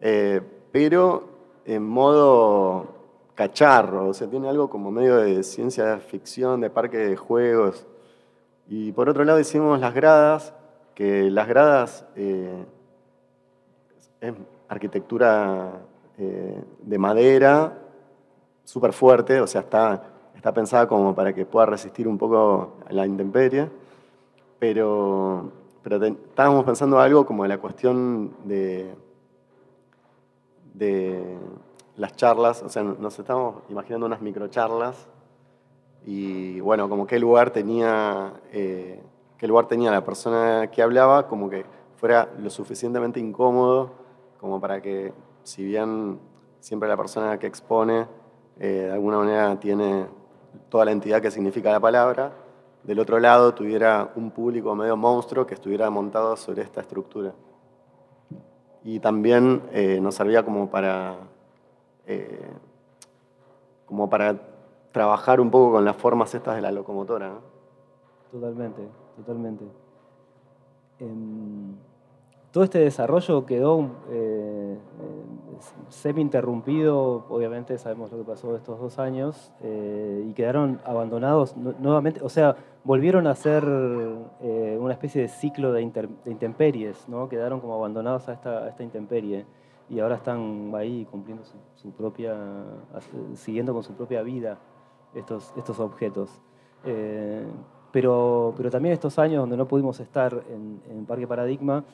Eh, pero en modo cacharro, o sea, tiene algo como medio de ciencia ficción, de parque de juegos. Y por otro lado hicimos las gradas, que las gradas eh, es arquitectura eh, de madera, súper fuerte, o sea, está está pensada como para que pueda resistir un poco la intemperie. pero, pero estábamos pensando algo como la cuestión de, de las charlas, o sea, nos estábamos imaginando unas microcharlas y bueno, como qué lugar tenía, eh, qué lugar tenía la persona que hablaba, como que fuera lo suficientemente incómodo como para que, si bien siempre la persona que expone eh, de alguna manera tiene toda la entidad que significa la palabra, del otro lado tuviera un público medio monstruo que estuviera montado sobre esta estructura. Y también eh, nos servía como para, como para trabajar un poco con las formas estas de la locomotora. Totalmente, totalmente. Em, todo este desarrollo quedó eh, semi-interrumpido, obviamente sabemos lo que pasó estos dos años, eh, y quedaron abandonados nuevamente, o sea, volvieron a ser eh, una especie de ciclo de, intemperies, ¿no? quedaron como abandonados a esta, esta, intemperie, y ahora están ahí cumpliendo su, propia, siguiendo con su propia vida estos, estos objetos. pero, pero también estos años donde no pudimos estar en, en Parque Paradigma,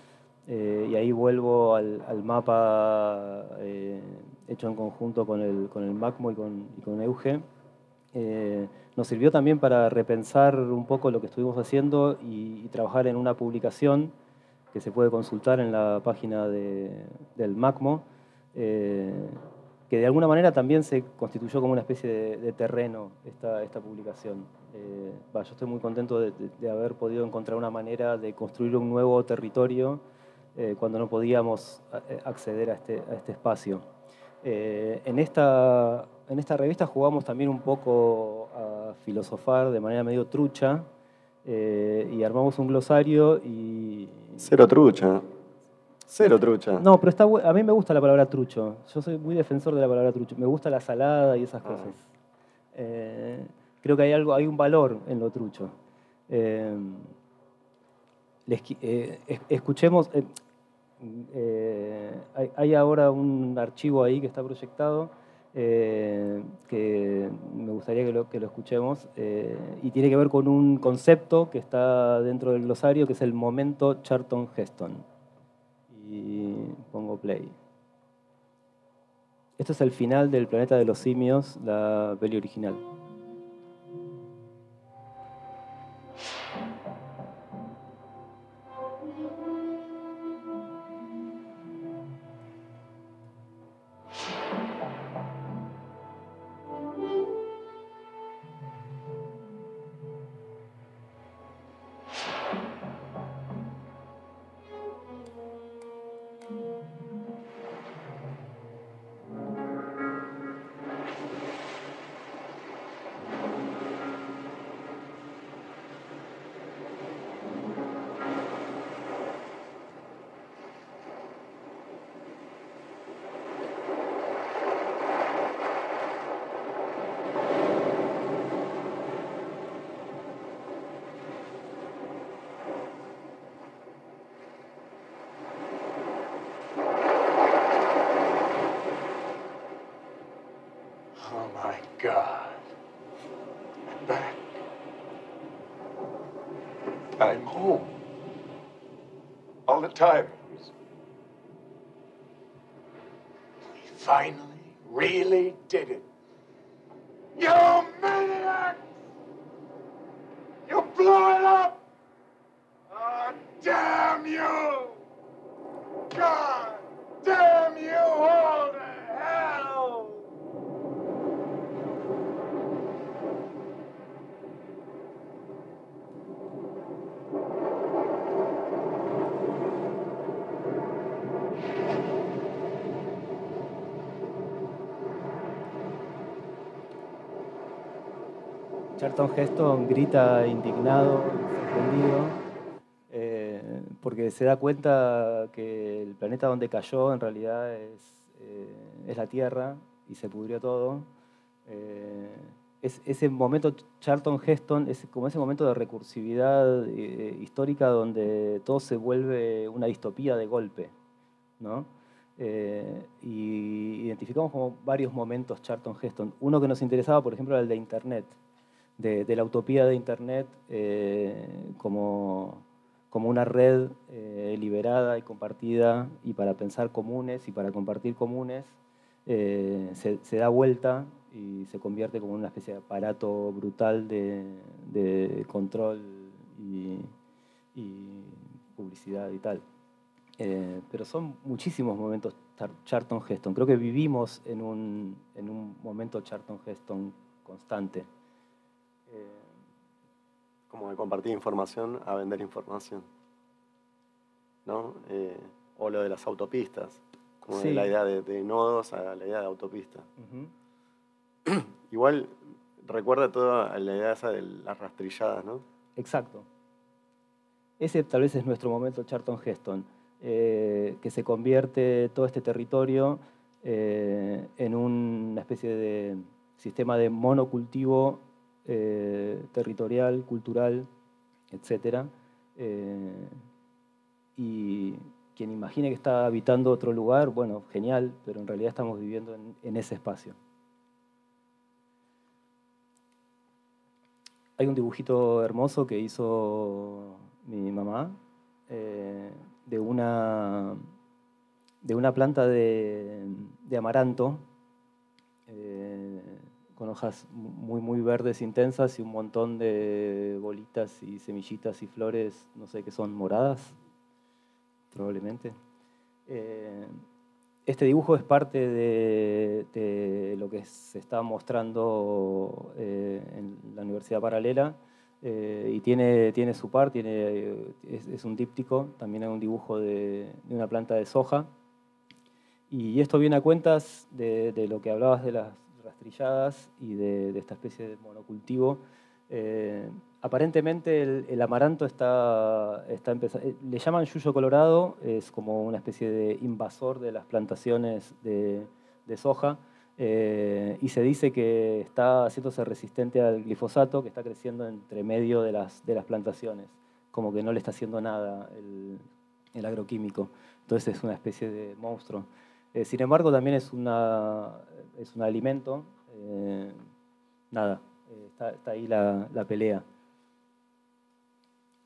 eh, y ahí vuelvo al, mapa eh, hecho en conjunto con el, con el MACMO y con, y con Euge. Eh, nos sirvió también para repensar un poco lo que estuvimos haciendo y, trabajar en una publicación que se puede consultar en la página del MACMO, que de alguna manera también se constituyó como una especie de, terreno esta, esta publicación. yo estoy muy contento de, haber podido encontrar una manera de construir un nuevo territorio eh, cuando no podíamos eh, acceder a este, a este espacio. Eh, en, esta, en esta revista jugamos también un poco a filosofar de manera medio trucha y armamos un glosario y... Cero trucha. Cero trucha. No, pero está, a mí me gusta la palabra trucho. Yo soy muy defensor de la palabra trucho. Me gusta la salada y esas ah. cosas. creo que hay, algo, hay un valor en lo trucho. Eh, escuchemos, eh, eh, hay, ahora un archivo ahí que está proyectado que me gustaría que lo, que lo escuchemos y tiene que ver con un concepto que está dentro del glosario que es el momento Charlton Heston. Y pongo play. Esto es el final del planeta de los simios, la peli original. time. Charlton Heston grita indignado, sorprendido, eh, porque se da cuenta que el planeta donde cayó en realidad es, eh, la Tierra y se pudrió todo. Eh, es, ese momento, Charlton Heston, es como ese momento de recursividad histórica donde todo se vuelve una distopía de golpe. ¿no? y identificamos como varios momentos Charlton Heston. Uno que nos interesaba, por ejemplo, era el de Internet de, la utopía de Internet como, como, una red liberada y compartida y para pensar comunes y para compartir comunes, se, da vuelta y se convierte como una especie de aparato brutal de, control y, publicidad y tal. Eh, pero son muchísimos momentos Charlton Heston. Creo que vivimos en un, en un momento Charlton Heston constante. Eh, como de compartir información a vender información. ¿No? Eh, o lo de las autopistas, como de la idea de, nodos a la idea de autopista. Igual recuerda toda la idea esa de las rastrilladas, ¿no? Exacto. Ese tal vez es nuestro momento Charlton Heston, eh, que se convierte todo este territorio eh, en una especie de sistema de monocultivo eh, territorial, cultural, etc. y quien imagine que está habitando otro lugar, bueno, genial, pero en realidad estamos viviendo en ese espacio. Hay un dibujito hermoso que hizo mi mamá eh, de, una, de una planta de, amaranto eh, con hojas muy, muy verdes intensas y un montón de bolitas y semillitas y flores, no sé qué son, moradas, probablemente. Eh, este dibujo es parte de, lo que se está mostrando eh, en la Universidad Paralela eh, y tiene, tiene su par, es, un díptico, también hay un dibujo de, una planta de soja. Y esto viene a cuentas de, lo que hablabas de las rastrilladas y de, esta especie de monocultivo. Eh, aparentemente el, amaranto está, está empezando, eh, le llaman yuyo colorado, es como una especie de invasor de las plantaciones de, soja, eh, y se dice que está haciéndose resistente al glifosato que está creciendo entre medio de las, de las plantaciones, como que no le está haciendo nada el, agroquímico. Entonces es una especie de monstruo. Eh, sin embargo, también es, una, es un alimento. nada, está, ahí la pelea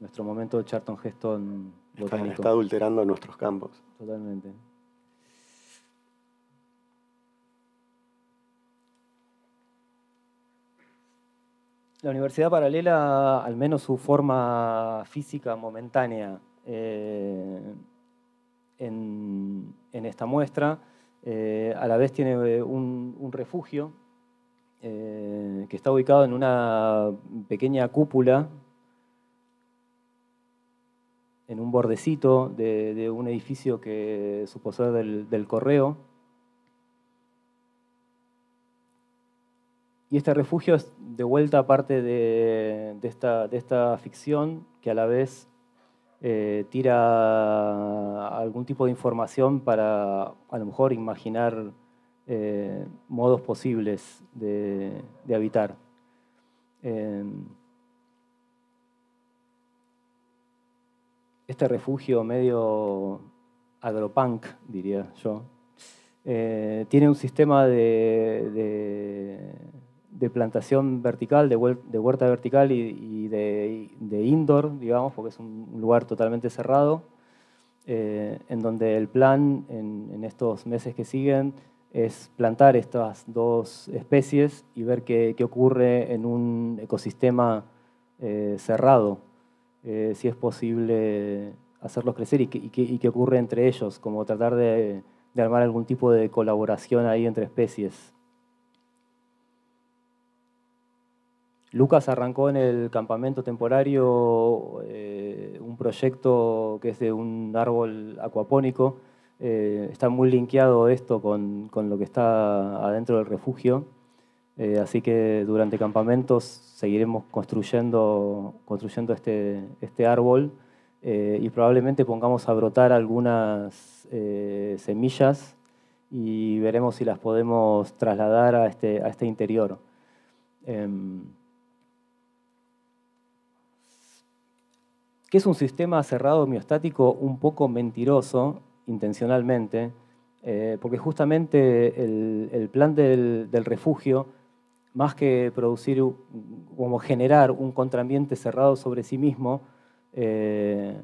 nuestro momento de Charlton Heston botánico. Está, adulterando nuestros campos. Totalmente. La universidad paralela, al menos su forma física momentánea eh, en, esta muestra, eh, a la vez tiene un, refugio eh, que está ubicado en una pequeña cúpula en un bordecito de, un edificio que supo ser del, correo. Y este refugio es de vuelta parte de esta, ficción que a la vez eh, tira algún tipo de información para a lo mejor imaginar eh, modos posibles de, habitar. Eh, este refugio medio agropunk, diría yo, eh, tiene un sistema de, plantación vertical, de, huerta vertical y, de, indoor, digamos, porque es un lugar totalmente cerrado, eh, en donde el plan en, estos meses que siguen es plantar estas dos especies y ver qué, ocurre en un ecosistema eh, cerrado eh, si es posible hacerlos crecer y qué ocurre entre ellos, como tratar de, armar algún tipo de colaboración ahí entre especies. Lucas arrancó en el campamento temporario eh, un proyecto que es de un árbol acuapónico. Eh, está muy linkeado esto con, con, lo que está adentro del refugio. Eh, así que durante campamentos seguiremos construyendo, construyendo este, este árbol y probablemente pongamos a brotar algunas semillas y veremos si las podemos trasladar a este, a este interior. Em, que es un sistema cerrado miostático un poco mentiroso, intencionalmente, porque justamente el, plan del refugio más que producir, como generar un contraambiente cerrado sobre sí mismo, eh,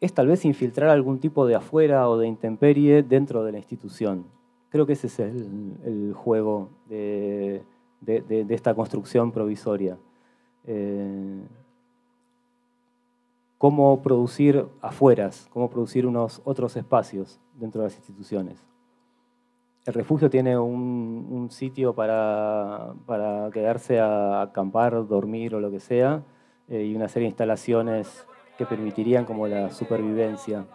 es tal vez infiltrar algún tipo de afuera o de intemperie dentro de la institución. Creo que ese es el, juego de, esta construcción provisoria. Eh, cómo producir afueras, cómo producir unos otros espacios dentro de las instituciones. El refugio tiene un, sitio para, quedarse a acampar, dormir o lo que sea, eh, y una serie de instalaciones que permitirían como la supervivencia.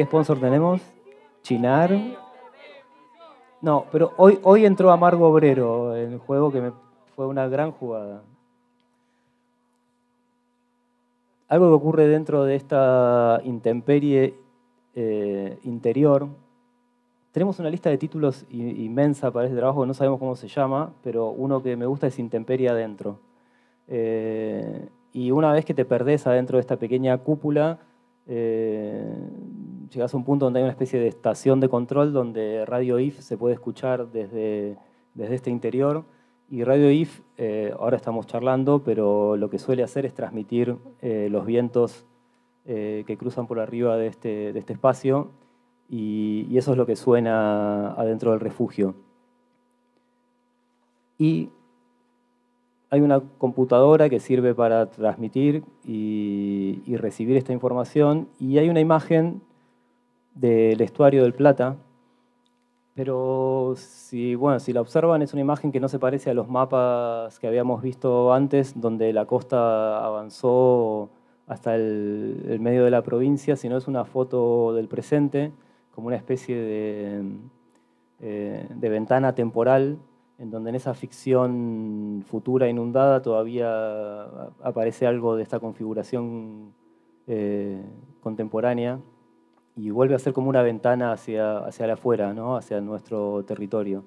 ¿Qué sponsor tenemos? Chinar. No, pero hoy, hoy entró Amargo Obrero en el juego que fue una gran jugada. Algo que ocurre dentro de esta intemperie eh, interior. Tenemos una lista de títulos inmensa para este trabajo, no sabemos cómo se llama, pero uno que me gusta es Intemperie Adentro. Eh, y una vez que te perdés adentro de esta pequeña cúpula, eh, llegas a un punto donde hay una especie de estación de control donde Radio IF se puede escuchar desde, desde este interior. Y Radio IF, eh, ahora estamos charlando, pero lo que suele hacer es transmitir eh, los vientos que cruzan por arriba de este, de este espacio y, y, eso es lo que suena adentro del refugio. Y hay una computadora que sirve para transmitir y, recibir esta información y hay una imagen del estuario del Plata, pero si, bueno, si la observan es una imagen que no se parece a los mapas que habíamos visto antes, donde la costa avanzó hasta el, medio de la provincia, sino es una foto del presente, como una especie de, eh, de ventana temporal en donde en esa ficción futura inundada todavía aparece algo de esta configuración eh, contemporánea y vuelve a ser como una ventana hacia, hacia afuera, ¿no? hacia nuestro territorio.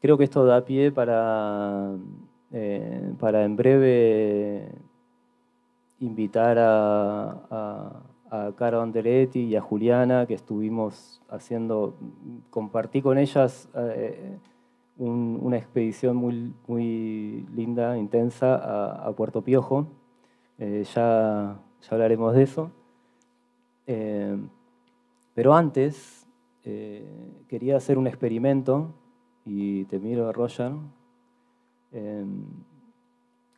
Creo que esto da pie para, eh, para en breve invitar a a Cara Andeletti y a Juliana, que estuvimos haciendo, compartí con ellas eh, una expedición muy, muy linda, intensa, a, Puerto Piojo. Eh, ya, ya, hablaremos de eso. Eh, pero antes quería hacer un experimento, y te miro, Roger.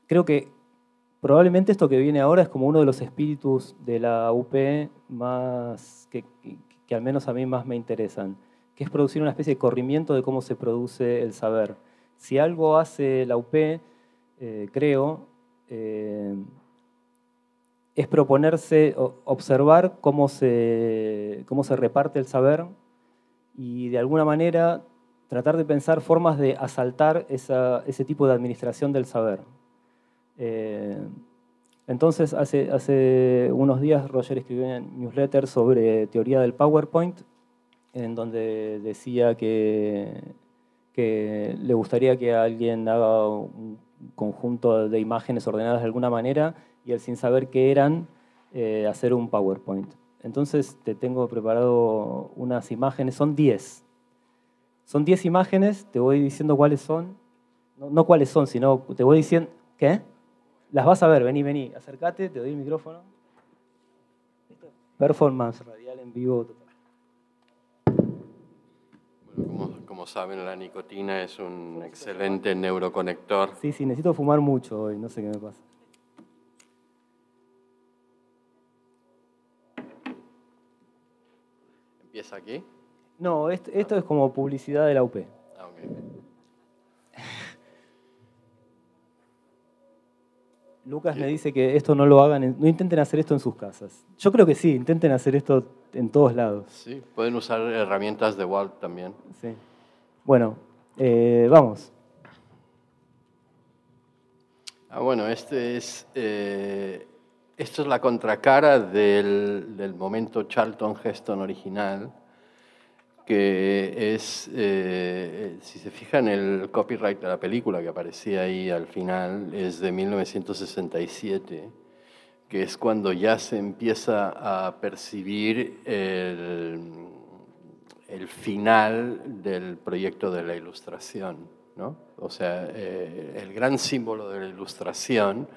creo que Probablemente esto que viene ahora es como uno de los espíritus de la UP más que, al menos a mí más me interesan, que es producir una especie de corrimiento de cómo se produce el saber. Si algo hace la UP, eh, creo, eh, es proponerse, observar cómo se, cómo se reparte el saber y de alguna manera tratar de pensar formas de asaltar ese tipo de administración del saber. Eh, entonces, hace, hace unos días Roger escribió un newsletter sobre teoría del PowerPoint, en donde decía que, que le gustaría que alguien haga un conjunto de imágenes ordenadas de alguna manera y él sin saber qué eran, eh, hacer un PowerPoint. Entonces te tengo preparado unas imágenes, son 10. Son 10 imágenes, te voy diciendo cuáles son. No, no cuáles son, sino te voy diciendo... ¿Qué? Las vas a ver, vení, vení, acércate, te doy el micrófono. Performance radial en vivo Bueno, como, saben, la nicotina es un excelente neuroconector. Sí, sí, necesito fumar mucho hoy, no sé qué me pasa. ¿Empieza aquí? No, esto, esto es como publicidad de la UP. Ah, okay. Lucas me dice que esto no lo hagan, no intenten hacer esto en sus casas. Yo creo que sí, intenten hacer esto en todos lados. Sí, pueden usar herramientas de Walt también. Sí. Bueno, eh, vamos. Ah, bueno, este es, eh, esto es la contracara del, del momento Charlton Heston original, que es, eh, si se fijan, el copyright de la película que aparecía ahí al final es de 1967, que es cuando ya se empieza a percibir el, el final del proyecto de la ilustración. ¿no? O sea, eh, el gran símbolo de la ilustración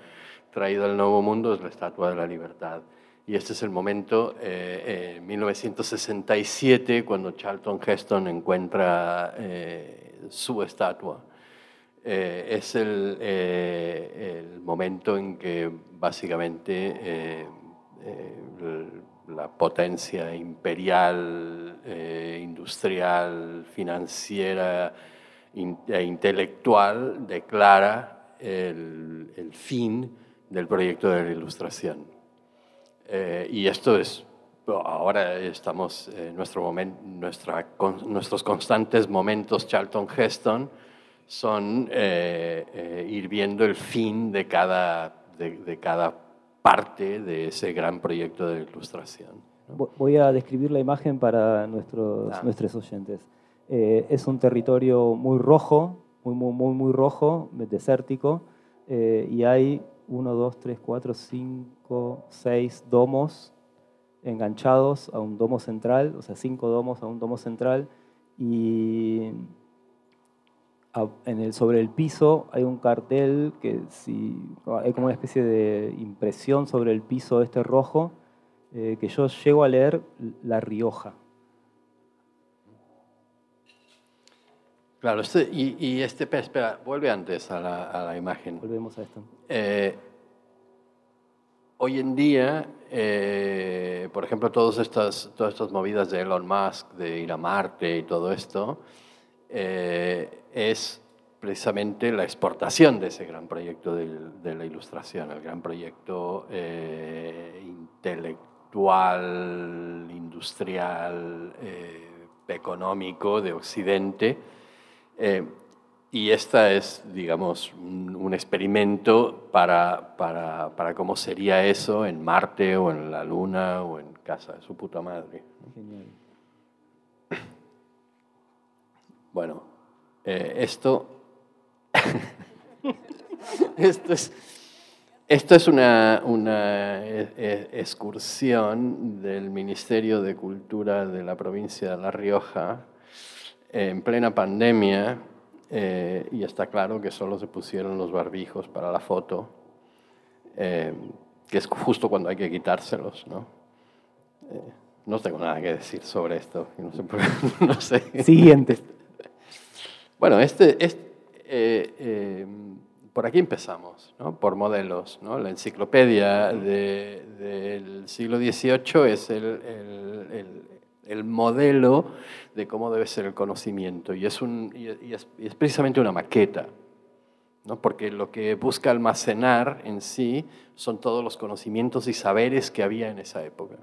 traído al Nuevo Mundo es la Estatua de la Libertad. Y este es el momento, eh, 1967, cuando Charlton Heston encuentra eh, su estatua. Eh, es el, eh, momento en que básicamente la potencia imperial, industrial, financiera e intelectual declara el fin del proyecto de la ilustración. Eh, y esto es, ahora estamos en nuestro momento, nuestra, con, nuestros constantes momentos Charlton Heston son eh, eh, ir viendo el fin de cada, de, de, cada parte de ese gran proyecto de ilustración. ¿no? Voy a describir la imagen para nuestros, ah. nuestros oyentes. Eh, es un territorio muy rojo, muy, muy, muy, muy rojo, desértico, y hay 1, 2, 3, 4, 5, 6 domos enganchados a un domo central, o sea, cinco domos a un domo central, y en el, sobre el piso hay un cartel que si, hay como una especie de impresión sobre el piso este rojo, eh, que yo llego a leer La Rioja. Claro, este, y, y, este, espera, vuelve antes a la, a la imagen. Volvemos a esto. Eh, hoy en día, eh, por ejemplo, todas estas, todas estas movidas de Elon Musk, de ir a Marte y todo esto, eh, es precisamente la exportación de ese gran proyecto de, de la ilustración, el gran proyecto intelectual, industrial, económico de Occidente eh, y esta es, digamos, un, un experimento para, para, para, cómo sería eso en Marte o en la Luna o en casa de su puta madre. Genial. Bueno, eh, esto, esto es, esto es una, una e, e, excursión del Ministerio de Cultura de la provincia de La Rioja en plena pandemia eh, y está claro que solo se pusieron los barbijos para la foto, eh, que es justo cuando hay que quitárselos, ¿no? Eh, no tengo nada que decir sobre esto. No sé. Por, no sé. Siguiente. Bueno, este, este por aquí empezamos, ¿no? por modelos. ¿no? La enciclopedia de, del siglo XVIII es el, el, el, el modelo de cómo debe ser el conocimiento. Y es, un, y es, y es precisamente una maqueta, ¿no? porque lo que busca almacenar en sí son todos los conocimientos y saberes que había en esa época.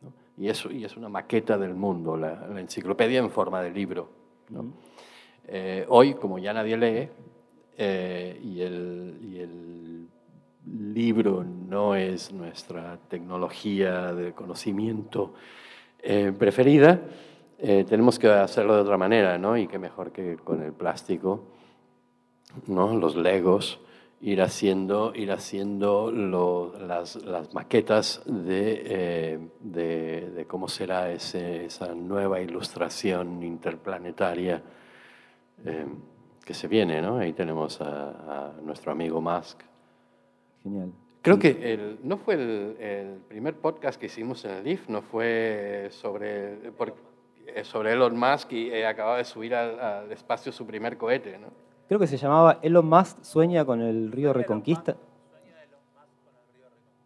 ¿no? Y, eso, y es una maqueta del mundo, la, la enciclopedia en forma de libro. ¿no? Eh, hoy, como ya nadie lee, eh, y, el, y el libro no es nuestra tecnología de conocimiento eh, preferida, eh, tenemos que hacerlo de otra manera, ¿no? Y qué mejor que con el plástico, ¿no? Los legos, ir haciendo, ir haciendo las, las, maquetas de, eh, de, de, cómo será ese, esa nueva ilustración interplanetaria que se viene, ¿no? Ahí tenemos a, a nuestro amigo Musk. Genial. Creo que el, no fue el, el, primer podcast que hicimos en el IF, no fue sobre, por, sobre Elon Musk y eh, acababa de subir al, al, espacio su primer cohete, ¿no? Creo que se llamaba Elon Musk sueña con el río Reconquista.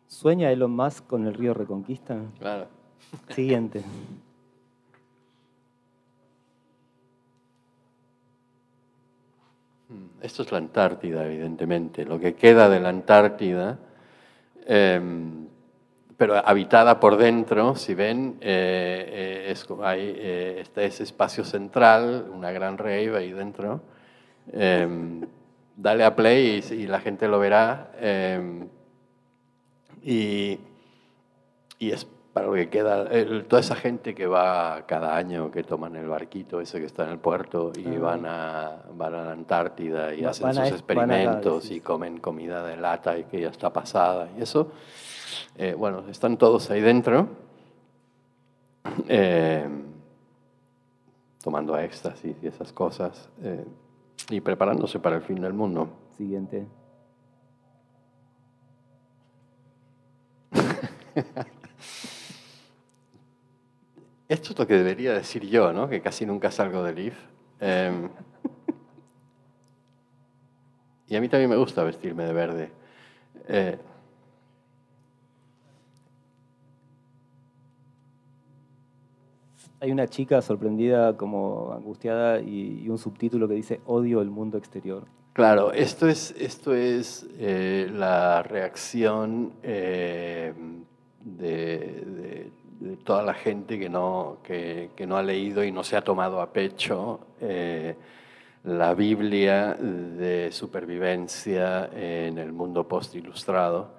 ¿Sueña Elon Musk con el río Reconquista? Claro. Siguiente. Esto es la Antártida, evidentemente. Lo que queda de la Antártida eh, pero habitada por dentro, si ven, eh, eh, hay eh, este ese espacio central, una gran rave ahí dentro. dale a play y, y, la gente lo verá. Y, y es para lo que queda, toda esa gente que va cada año, que toman el barquito ese que está en el puerto y Ah. van, a, van a la Antártida y hacen sus a experimentos sí, y comen comida de lata y que ya está pasada y eso. eh, bueno, están todos ahí dentro, eh, tomando éxtasis y esas cosas eh, y preparándose para el fin del mundo. Siguiente. Esto es lo que debería decir yo, ¿no? Que casi nunca salgo del IF. Em, y a mí también me gusta vestirme de verde. Eh, Hay una chica sorprendida, como angustiada, y, y un subtítulo que dice Odio el mundo exterior. claro, esto es, esto es eh, la reacción eh, de, de- de toda la gente que no, que, que no ha leído y no se ha tomado a pecho eh, la Biblia de supervivencia en el mundo post-ilustrado,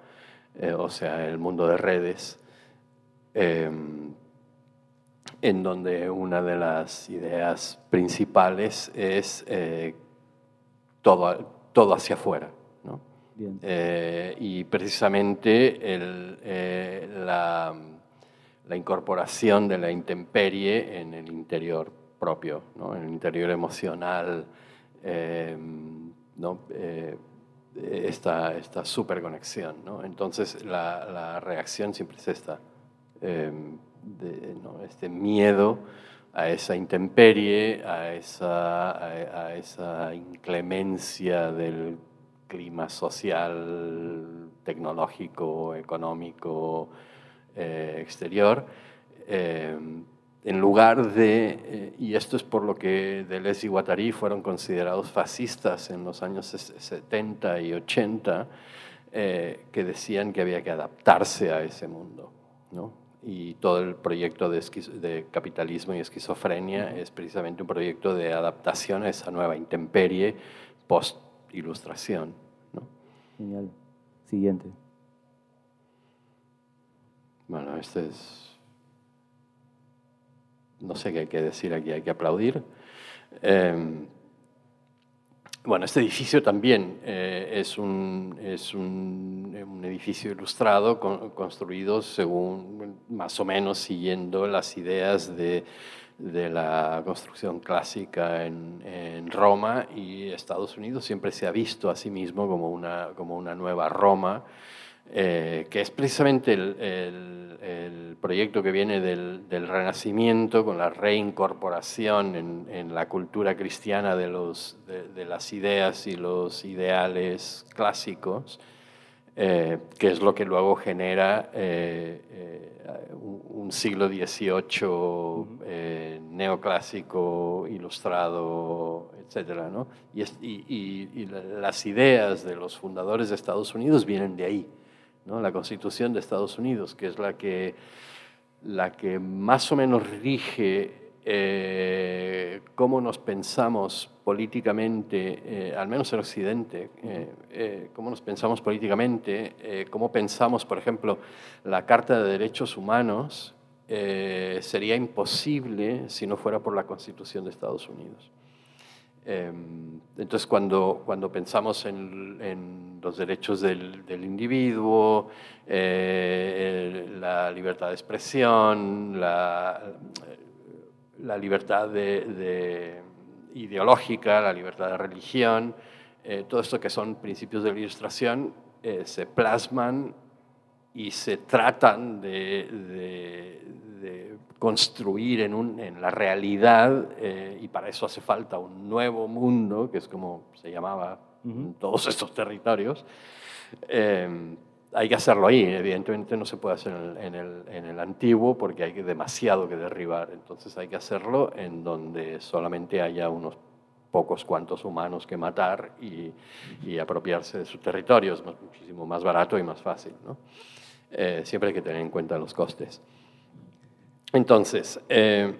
eh, o sea, el mundo de redes. em, en donde una de las ideas principales es eh, todo, todo hacia afuera. Eh, y precisamente el, eh, la, la incorporación de la intemperie en el interior propio, ¿no? en el interior emocional, eh, ¿no? Eh, esta, esta superconexión. ¿no? Entonces la, la reacción siempre es esta, eh, de, este miedo a esa intemperie, a esa, a esa inclemencia del clima social, tecnológico, económico, eh, exterior, eh, en lugar de, eh, y esto es por lo que Deleuze y Guattari fueron considerados fascistas en los años ses- 70 y 80, eh, que decían que había que adaptarse a ese mundo. ¿no? Y todo el proyecto de, de capitalismo y esquizofrenia es precisamente un proyecto de adaptación a esa nueva intemperie post-ilustración. ¿no? Genial. Siguiente. Bueno, este es... No sé qué hay que decir aquí, hay que aplaudir. Eh, bueno, este edificio también eh, es, un, es un, un edificio ilustrado con- construido según, más o menos siguiendo las ideas de, de la construcción clásica en, en Roma y Estados Unidos siempre se ha visto a sí mismo como una, como una nueva Roma, eh, que es precisamente el, el- el proyecto que viene del, del Renacimiento con la reincorporación en, en la cultura cristiana de, los, de, de las ideas y los ideales clásicos, eh, que es lo que luego genera eh, eh, un, siglo XVIII eh, neoclásico, ilustrado, etc. ¿no? Y, y- y- y la- las ideas de los fundadores de Estados Unidos vienen de ahí. ¿No? La Constitución de Estados Unidos, que es la que, la que más o menos rige eh, cómo nos pensamos políticamente, eh, al menos en Occidente, eh, cómo nos pensamos políticamente, cómo pensamos, por ejemplo, la Carta de Derechos Humanos, sería imposible si no fuera por la Constitución de Estados Unidos. Eh, Entonces, cuando, cuando pensamos en, los derechos del, individuo, eh, la libertad de expresión, la, libertad de, de ideológica, la libertad de religión, eh, todo esto que son principios de la ilustración, eh, se plasman y se tratan de, de- de construir en, un- en la realidad, eh, y para eso hace falta un nuevo mundo, que es como se llamaba en todos estos territorios. Eh, hay que hacerlo ahí, evidentemente no se puede hacer en el, en el- en el antiguo porque hay demasiado que derribar, entonces hay que hacerlo en donde solamente haya unos pocos cuantos humanos que matar y, y apropiarse de su territorio, es muchísimo más barato y más fácil. ¿no? Eh, siempre hay que tener en cuenta los costes. Entonces, eh,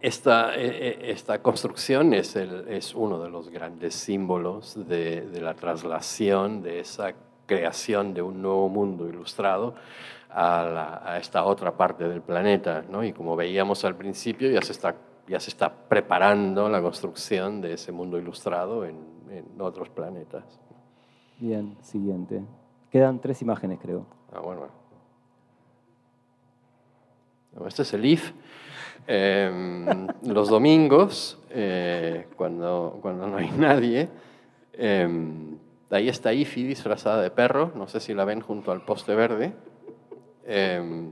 esta, eh, eh, esta construcción es, el- es uno de los grandes símbolos de, de la traslación de esa creación de un nuevo mundo ilustrado a, la- a esta otra parte del planeta. ¿no? Y como veíamos al principio, ya se está, ya se está preparando la construcción de ese mundo ilustrado en, en otros planetas. Bien, siguiente. Quedan tres imágenes, creo. Ah, bueno. No, Este es el IF. Eh, los domingos, eh, cuando, cuando no hay nadie, eh, ahí está Ifi disfrazada de perro, no sé si la ven junto al poste verde. Eh,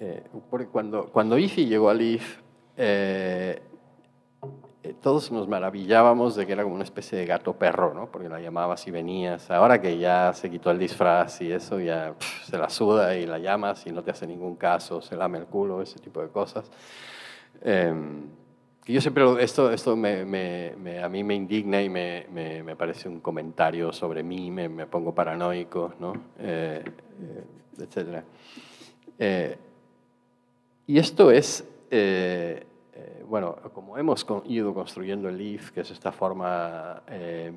eh, porque cuando, cuando Ifi llegó al IF, eh, todos nos maravillábamos de que era como una especie de gato perro, ¿no? Porque la llamabas y venías. Ahora que ya se quitó el disfraz y eso, ya se la suda y la llamas y no te hace ningún caso, se lame el culo, ese tipo de cosas. Eh, yo siempre, esto, esto me, a mí me indigna y me, parece un comentario sobre mí, me, pongo paranoico, ¿no? Eh, eh, etcétera. Y esto es, eh, bueno, como hemos ido construyendo el LEAF, que es esta forma eh,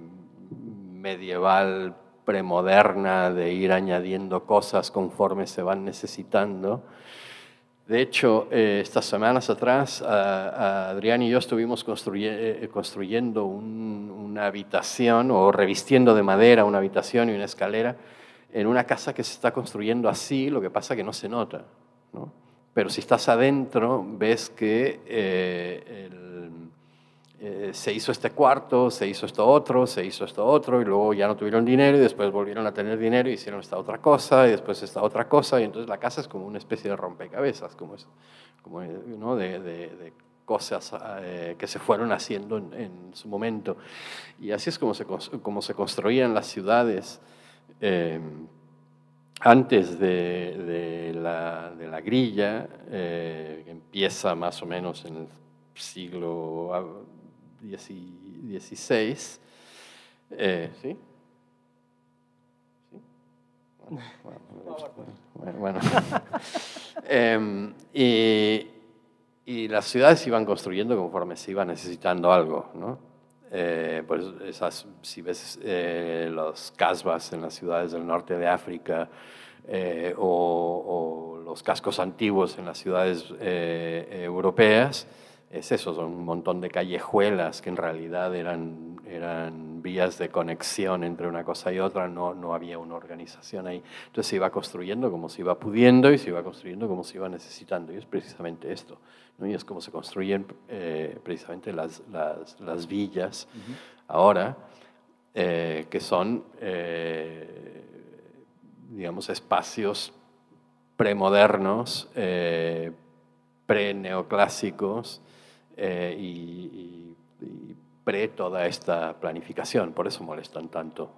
medieval, premoderna, de ir añadiendo cosas conforme se van necesitando. De hecho, eh, estas semanas atrás, Adrián y yo estuvimos construye- construyendo un- una habitación o revistiendo de madera una habitación y una escalera en una casa que se está construyendo así, lo que pasa que no se nota. ¿no? Pero si estás adentro, ves que eh, el- eh, se hizo este cuarto, se hizo esto otro, se hizo esto otro, y luego ya no tuvieron dinero, y después volvieron a tener dinero y hicieron esta otra cosa, y después esta otra cosa, y entonces la casa es como una especie de rompecabezas, como, es, como eh, ¿no? de, de- de cosas eh, que se fueron haciendo en, en su momento. Y así es como se, como se construían las ciudades. eh, antes de, de la, de la grilla, eh, que empieza más o menos en el siglo ah, XVI, eh, ¿sí? Bueno. Em, y, y las ciudades se iban construyendo conforme se iba necesitando algo, ¿no? Pues esas, si ves eh, los casbas en las ciudades del norte de África eh, o, los cascos antiguos en las ciudades eh, europeas, es eso, son un montón de callejuelas que en realidad eran vías de conexión entre una cosa y otra, no, no había una organización ahí. Entonces se iba construyendo como se iba pudiendo y se iba construyendo como se iba necesitando, y es precisamente esto. ¿no? Y es como se construyen eh, precisamente las, las, las villas ahora, eh, que son, eh, digamos, espacios premodernos, eh, pre-neoclásicos eh, y- y pre toda esta planificación. Por eso molestan tanto,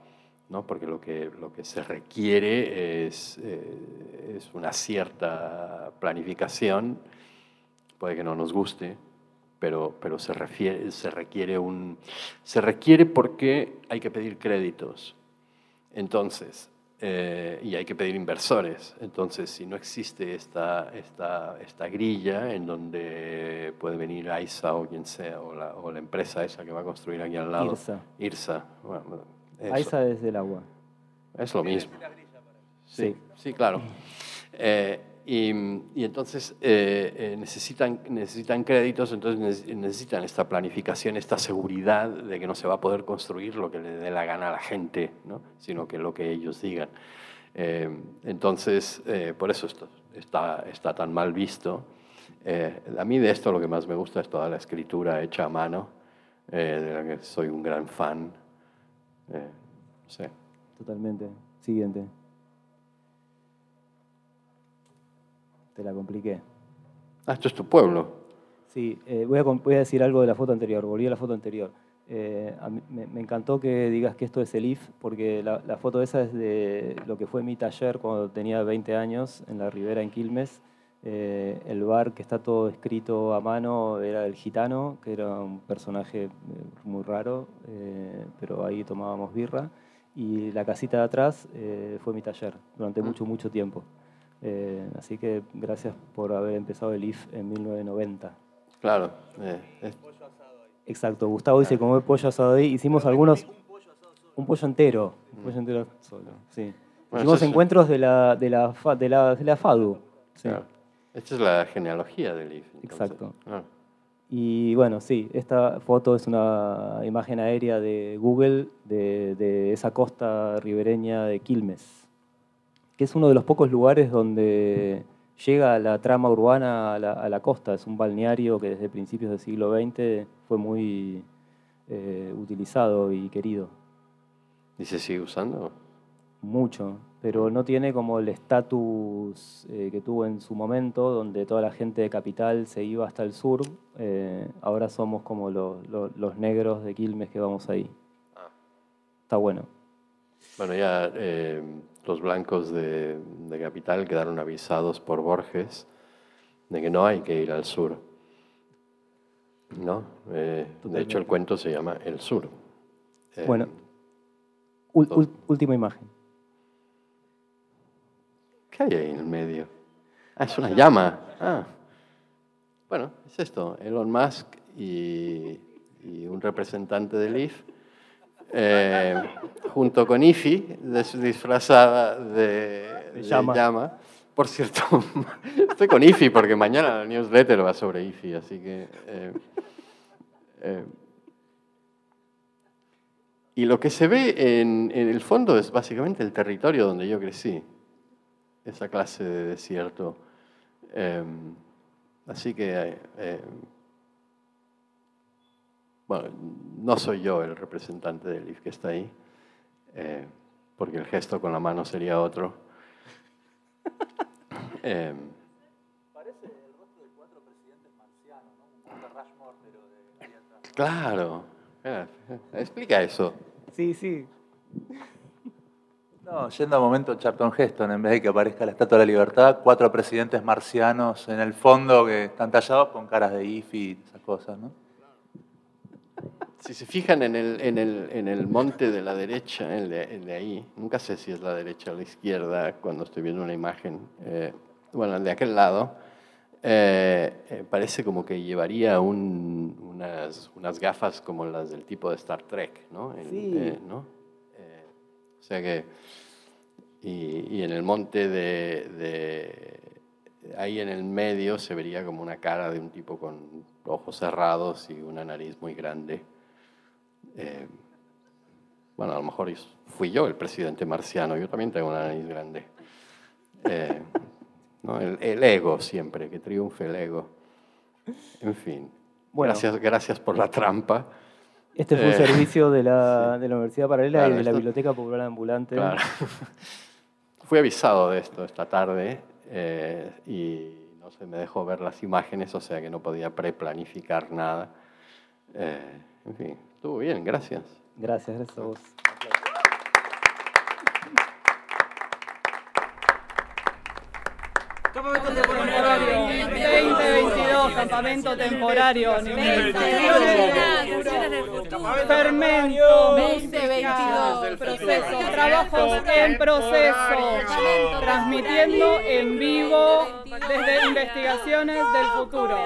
¿no? porque lo que, lo que se requiere es, eh, es una cierta planificación, puede que no nos guste, pero, pero se, refiere, se, requiere un, se requiere porque hay que pedir créditos. Entonces, eh, y hay que pedir inversores. Entonces, si no existe esta, esta, esta grilla en donde puede venir AISA o quien sea, o la, o la empresa esa que va a construir aquí al lado. IRSA. IRSA. bueno. AISA es del agua. Es lo mismo. Sí, Sí. sí, claro. Eh, y, y entonces eh, eh, necesitan, necesitan créditos, entonces neces- necesitan esta planificación, esta seguridad de que no se va a poder construir lo que le dé la gana a la gente, ¿no? sino que lo que ellos digan. Eh, entonces, eh, por eso esto está, está tan mal visto. Eh, a mí de esto lo que más me gusta es toda la escritura hecha a mano, eh, de la que soy un gran fan. Eh, no. Totalmente. Siguiente. Te la compliqué. Ah, esto es tu pueblo. Sí, eh, voy, a, voy a decir algo de la foto anterior, volví a la foto anterior. Eh, mí- me, me encantó que digas que esto es el IF, porque la, la foto esa es de lo que fue mi taller cuando tenía 20 años en la Ribera en Quilmes. Eh, el bar que está todo escrito a mano era el gitano, que era un personaje eh, muy raro, eh, pero ahí tomábamos birra. Y la casita de atrás eh, fue mi taller durante Mm. mucho, mucho tiempo. Eh, así que gracias por haber empezado el IF en 1990. Claro. eh, es- Exacto, Gustavo dice comer pollo asado ahí. Hicimos algunos, Un pollo entero, un pollo entero solo, sí. Bueno, Hicimos es- encuentros de la, de la, de la, de la FADU. sí. Claro. Esta es la genealogía del IF. entonces. Exacto. Ah. Y bueno, sí, esta foto es una imagen aérea de Google de, de esa costa ribereña de Quilmes, que es uno de los pocos lugares donde llega la trama urbana a la, a la costa. Es un balneario que desde principios del siglo XX fue muy eh, utilizado y querido, ¿Y se sigue usando? mucho, pero no tiene como el estatus eh, que tuvo en su momento, donde toda la gente de Capital se iba hasta el sur. Eh, ahora somos como lo- lo- los negros de Quilmes que vamos ahí. Está bueno. Bueno, ya los blancos de, de Capital quedaron avisados por Borges de que no hay que ir al sur. ¿No? Eh, de hecho, el cuento se llama El Sur. Eh, Bueno, última imagen. ¿Qué hay ahí en el medio? Ah, es una llama. Ah. Bueno, es esto. Elon Musk y, y un representante del IF, eh, junto con IFI, disfrazada de, de llama. llama. Por cierto, estoy con IFI porque mañana la newsletter va sobre IFI, así que... eh, eh, y lo que se ve en, en el fondo es básicamente el territorio donde yo crecí esa clase de desierto. Eh, así que, bueno, no soy yo el representante del IF que está ahí, eh, porque el gesto con la mano sería otro. Eh, Claro. Espera, Explica eso. Sí, sí. No, yendo a momento Charlton Heston, en vez de que aparezca la Estatua de la Libertad, cuatro presidentes marcianos en el fondo que están tallados con caras de IFI y esas cosas, ¿no? Si se fijan en el, en el, en el monte de la derecha, el de, el de ahí, nunca sé si es la derecha o la izquierda cuando estoy viendo una imagen, eh, bueno, el de aquel lado, eh, eh, parece como que llevaría un- unas, unas gafas como las del tipo de Star Trek, ¿no? El- Sí. ¿no? O sea que, y, y en el monte de, de- ahí en el medio se vería como una cara de un tipo con ojos cerrados y una nariz muy grande. Eh, bueno, a lo mejor fui yo el presidente marciano, yo también tengo una nariz grande. Eh, ¿no? el, el ego siempre, que triunfe el ego. En fin, Bueno. gracias, gracias por la trampa. Este fue un Eh, servicio de la, de la Universidad Paralela Claro, y de la esto- Biblioteca Popular Ambulante. Claro. Fui avisado de esto esta tarde eh, y no se me dejó ver las imágenes, o sea que no podía preplanificar nada. Eh, en fin, estuvo bien, gracias. Gracias, gracias a vos. Temporario 2022, campamento temporario. Fermento 2022. proceso, trabajos en proceso, transmitiendo en vivo desde investigaciones del futuro.